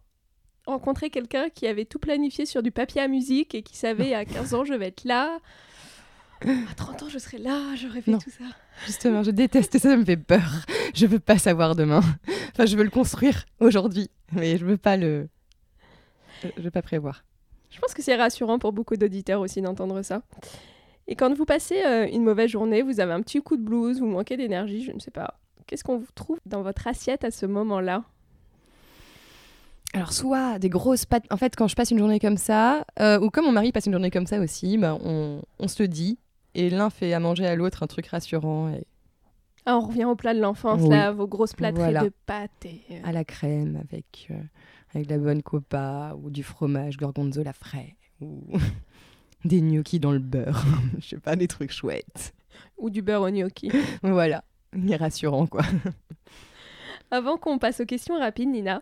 rencontrer quelqu'un qui avait tout planifié sur du papier à musique et qui savait à 15 ans, je vais être là. À 30 ans, je serai là, j'aurais fait Non. tout ça. Justement, je déteste ça, ça me fait peur. Je veux pas savoir demain. Enfin, je veux le construire aujourd'hui, mais je veux pas le. Je veux pas prévoir. Je pense que c'est rassurant pour beaucoup d'auditeurs aussi d'entendre ça. Et quand vous passez euh, une mauvaise journée, vous avez un petit coup de blues, vous manquez d'énergie, je ne sais pas. Qu'est-ce qu'on vous trouve dans votre assiette à ce moment-là? Alors, soit des grosses pâtes. En fait, quand je passe une journée comme ça, euh, ou comme mon mari passe une journée comme ça aussi, bah, on, on se le dit. Et l'un fait à manger à l'autre un truc rassurant et Ah, On revient au plat de l'enfance, Oui. là, vos grosses plâtrées Voilà. de pâtes. Et, euh, à la crème avec, euh, avec de la bonne copa ou du fromage gorgonzola frais ou des gnocchis dans le beurre. Je sais pas, des trucs chouettes. Ou du beurre au gnocchi. Voilà, il est rassurant quoi. Avant qu'on passe aux questions rapides, Nina,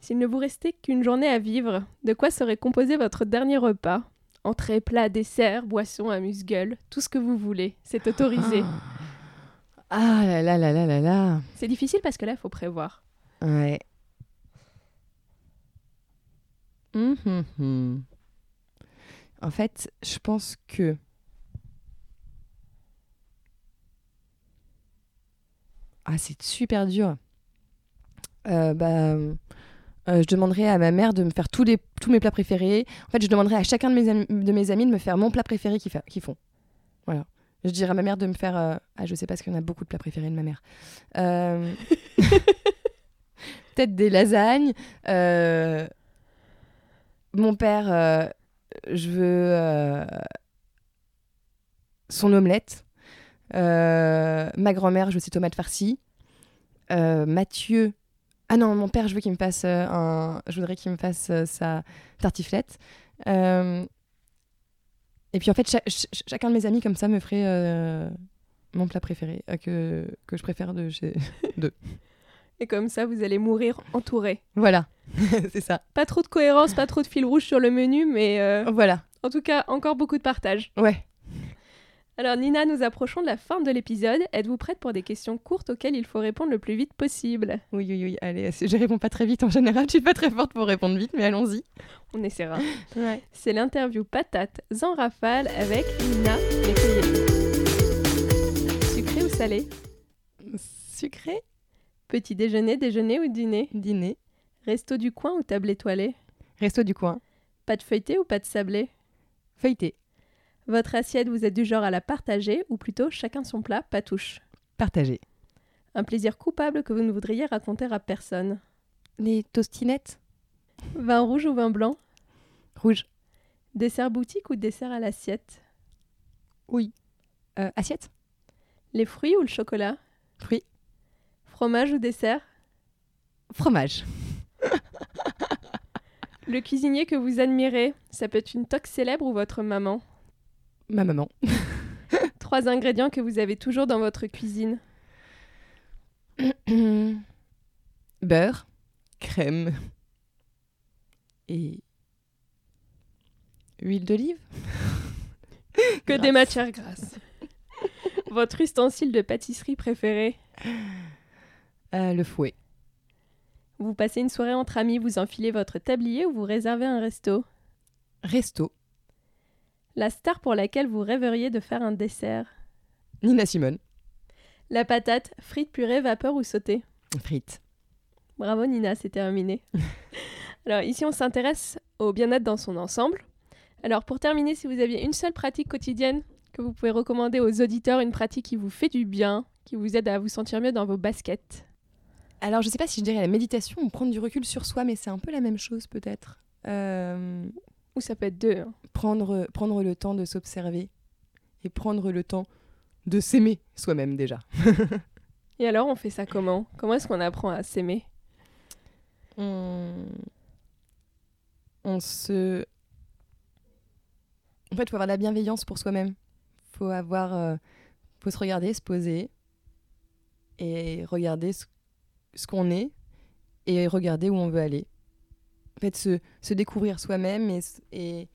s'il ne vous restait qu'une journée à vivre, de quoi serait composé votre dernier repas? Entrée, plat, dessert, boisson, amuse-gueule, tout ce que vous voulez, c'est autorisé. Ah là là là là là là. C'est difficile parce que là, il faut prévoir. Ouais. Hum. En fait, je pense que ah c'est super dur. Euh, bah, euh, je demanderais à ma mère de me faire tous, les, tous mes plats préférés. En fait, je demanderais à chacun de mes, amis, de mes amis de me faire mon plat préféré qu'ils font. Voilà. Je dirais à ma mère de me faire. euh, Ah, je sais pas parce qu'il y en a beaucoup de plats préférés de ma mère. Peut-être des lasagnes. Mon père, euh, je veux euh, son omelette. Euh, ma grand-mère, je veux ses tomates farcies. Mathieu. Ah non, mon père, je veux qu'il me fasse un. Je voudrais qu'il me fasse sa tartiflette. Et puis en fait, cha- ch- chacun de mes amis comme ça me ferait mon plat préféré que, que je préfère de chez. Et comme ça, vous allez mourir entouré. voilà, c'est ça. Pas trop de cohérence, pas trop de fil rouge sur le menu, mais euh, Voilà, en tout cas, encore beaucoup de partage. ouais. Alors Nina, nous approchons de la fin de l'épisode. Êtes-vous prête pour des questions courtes auxquelles il faut répondre le plus vite possible? Oui, oui, oui, allez, je réponds pas très vite en général, je suis pas très forte pour répondre vite, mais allons-y. On essaiera. Ouais. C'est l'interview patate en rafale avec Nina Métayer. Sucré ou salé? Sucré, Petit déjeuner, déjeuner ou dîner? Dîner, Resto du coin ou table étoilée? Resto du coin, Pâte feuilletée ou pâte sablée feuilleté, Votre assiette, vous êtes du genre à la partager ou plutôt chacun son plat, pas touche? Partagé. Un plaisir coupable que vous ne voudriez raconter à personne. Les tostinettes, Vin rouge ou vin blanc? Rouge, Dessert boutique ou dessert à l'assiette? Oui. Euh, assiette, Les fruits ou le chocolat? Fruits, Fromage ou dessert? Fromage. Le cuisinier que vous admirez, ça peut être une toque célèbre ou votre maman? Ma maman. Trois ingrédients que vous avez toujours dans votre cuisine Beurre, crème et huile d'olive. Que des matières grasses. votre ustensile de pâtisserie préféré? Euh, le fouet. Vous passez une soirée entre amis, vous enfilez votre tablier ou vous réservez un resto? Resto. La star pour laquelle vous rêveriez de faire un dessert? Nina Simone. La patate, frite, purée, vapeur ou sautée? Frites. Bravo Nina, c'est terminé. Alors ici on s'intéresse au bien-être dans son ensemble. Alors pour terminer, si vous aviez une seule pratique quotidienne que vous pouvez recommander aux auditeurs, une pratique qui vous fait du bien, qui vous aide à vous sentir mieux dans vos baskets. Alors, je sais pas si je dirais la méditation ou prendre du recul sur soi, mais c'est un peu la même chose peut-être. Euh, Ou ça peut être deux. hein. prendre, prendre le temps de s'observer et prendre le temps de s'aimer soi-même déjà. Et alors on fait ça comment? Comment est-ce qu'on apprend à s'aimer? On... on se... En fait, il faut avoir de la bienveillance pour soi-même. faut avoir... euh, faut se regarder, se poser et regarder ce, ce qu'on est et regarder où on veut aller. En fait, se, se découvrir soi-même et, et,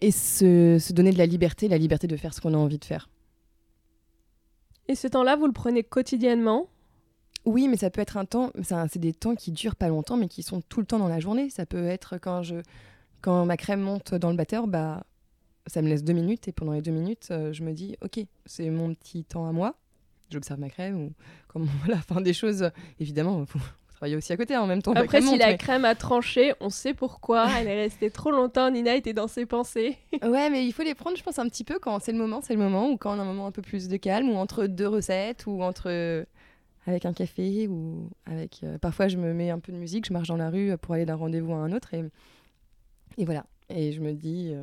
et se, se donner de la liberté, la liberté de faire ce qu'on a envie de faire. Et ce temps-là, vous le prenez quotidiennement? Oui, mais ça peut être un temps, c'est des temps qui durent pas longtemps, mais qui sont tout le temps dans la journée. Ça peut être quand je, quand ma crème monte dans le batteur, bah, ça me laisse deux minutes et pendant les deux minutes, euh, je me dis, ok, c'est mon petit temps à moi. J'observe ma crème ou comme voilà, enfin des choses. Évidemment, faut, travailler aussi à côté en même temps. Après, si monte, la mais- crème a tranché, on sait pourquoi. Elle est restée trop longtemps. Nina était dans ses pensées. Ouais, mais il faut les prendre, je pense, un petit peu quand c'est le moment, c'est le moment, ou quand on a un moment un peu plus de calme, ou entre deux recettes, ou entre euh, avec un café, ou avec. euh, parfois, je me mets un peu de musique, je marche dans la rue pour aller d'un rendez-vous à un autre, et, et voilà. Et je me dis. euh,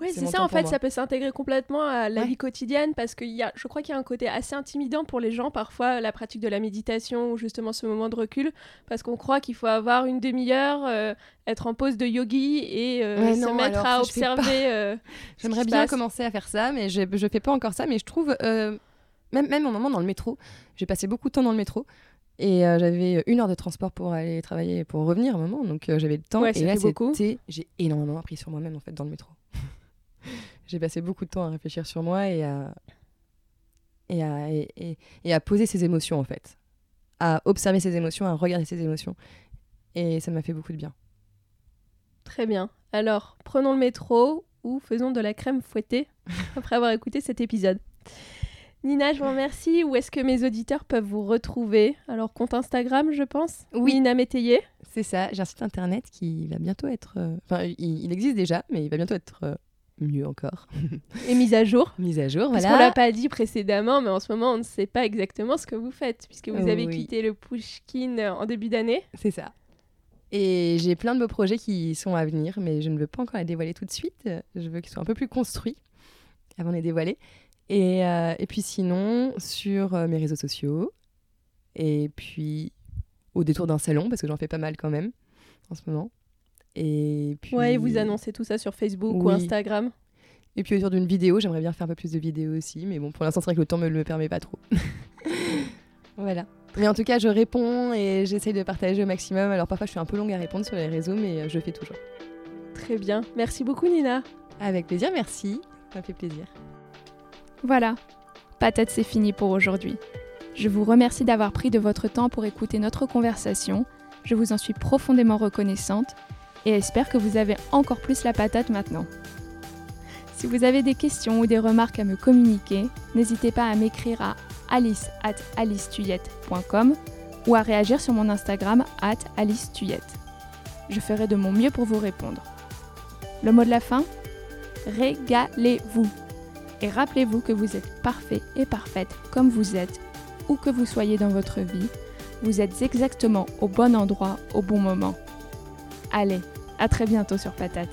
Oui, C'est ça. En fait, moi. ça peut s'intégrer complètement à la Ouais. vie quotidienne parce que y a, je crois qu'il y a un côté assez intimidant pour les gens parfois la pratique de la méditation ou justement ce moment de recul parce qu'on croit qu'il faut avoir une demi-heure, euh, être en pause de yogi et euh, Ouais, se non, mettre à observer. euh, J'aimerais bien passe. commencer à faire ça, mais je, je fais pas encore ça. Mais je trouve, euh, même, même au moment dans le métro, j'ai passé beaucoup de temps dans le métro. Et euh, j'avais une heure de transport pour aller travailler et pour revenir à un moment. Donc euh, j'avais le temps. Ouais, et là, c'était. J'ai énormément appris sur moi-même en fait dans le métro. J'ai passé beaucoup de temps à réfléchir sur moi et à. Et à, et, et- et à poser ses émotions en fait. À observer ses émotions, à regarder ses émotions. Et ça m'a fait beaucoup de bien. Très bien. Alors, prenons le métro ou faisons de la crème fouettée après avoir écouté cet épisode. Nina, je vous remercie. Où est-ce que mes auditeurs peuvent vous retrouver? Alors, compte Instagram, je pense? Oui. Nina Métayer? C'est ça, j'ai un site internet qui va bientôt être. euh, Enfin, il, il existe déjà, mais il va bientôt être euh, mieux encore. Et mise à jour. Mise à jour, Parce qu'on voilà. l'a pas dit précédemment, mais en ce moment, on ne sait pas exactement ce que vous faites, puisque vous avez Oui. quitté le Pushkin euh, en début d'année. C'est ça. Et j'ai plein de beaux projets qui sont à venir, mais je ne veux pas encore les dévoiler tout de suite. Je veux qu'ils soient un peu plus construits avant de les dévoiler. Et, euh, et puis sinon, sur euh, mes réseaux sociaux, et puis au détour d'un salon, parce que j'en fais pas mal quand même en ce moment. Et puis... Ouais, et vous annoncez tout ça sur Facebook ou. Instagram? Et puis autour d'une vidéo, j'aimerais bien faire un peu plus de vidéos aussi, mais bon, pour l'instant, c'est vrai que le temps me le permet pas trop. voilà. Mais en tout cas, je réponds et j'essaye de partager au maximum. Alors parfois, je suis un peu longue à répondre sur les réseaux, mais euh, je fais toujours. Très bien. Merci beaucoup, Nina. Avec plaisir, merci. Ça fait plaisir. Voilà. Patate, c'est fini pour aujourd'hui. Je vous remercie d'avoir pris de votre temps pour écouter notre conversation. Je vous en suis profondément reconnaissante et espère que vous avez encore plus la patate maintenant. Si vous avez des questions ou des remarques à me communiquer, n'hésitez pas à m'écrire à alice at ou à réagir sur mon Instagram at. Je ferai de mon mieux pour vous répondre. Le mot de la fin Régalez-vous. Et rappelez-vous que vous êtes parfait et parfaite comme vous êtes, où que vous soyez dans votre vie, vous êtes exactement au bon endroit au bon moment. Allez, à très bientôt sur Patate.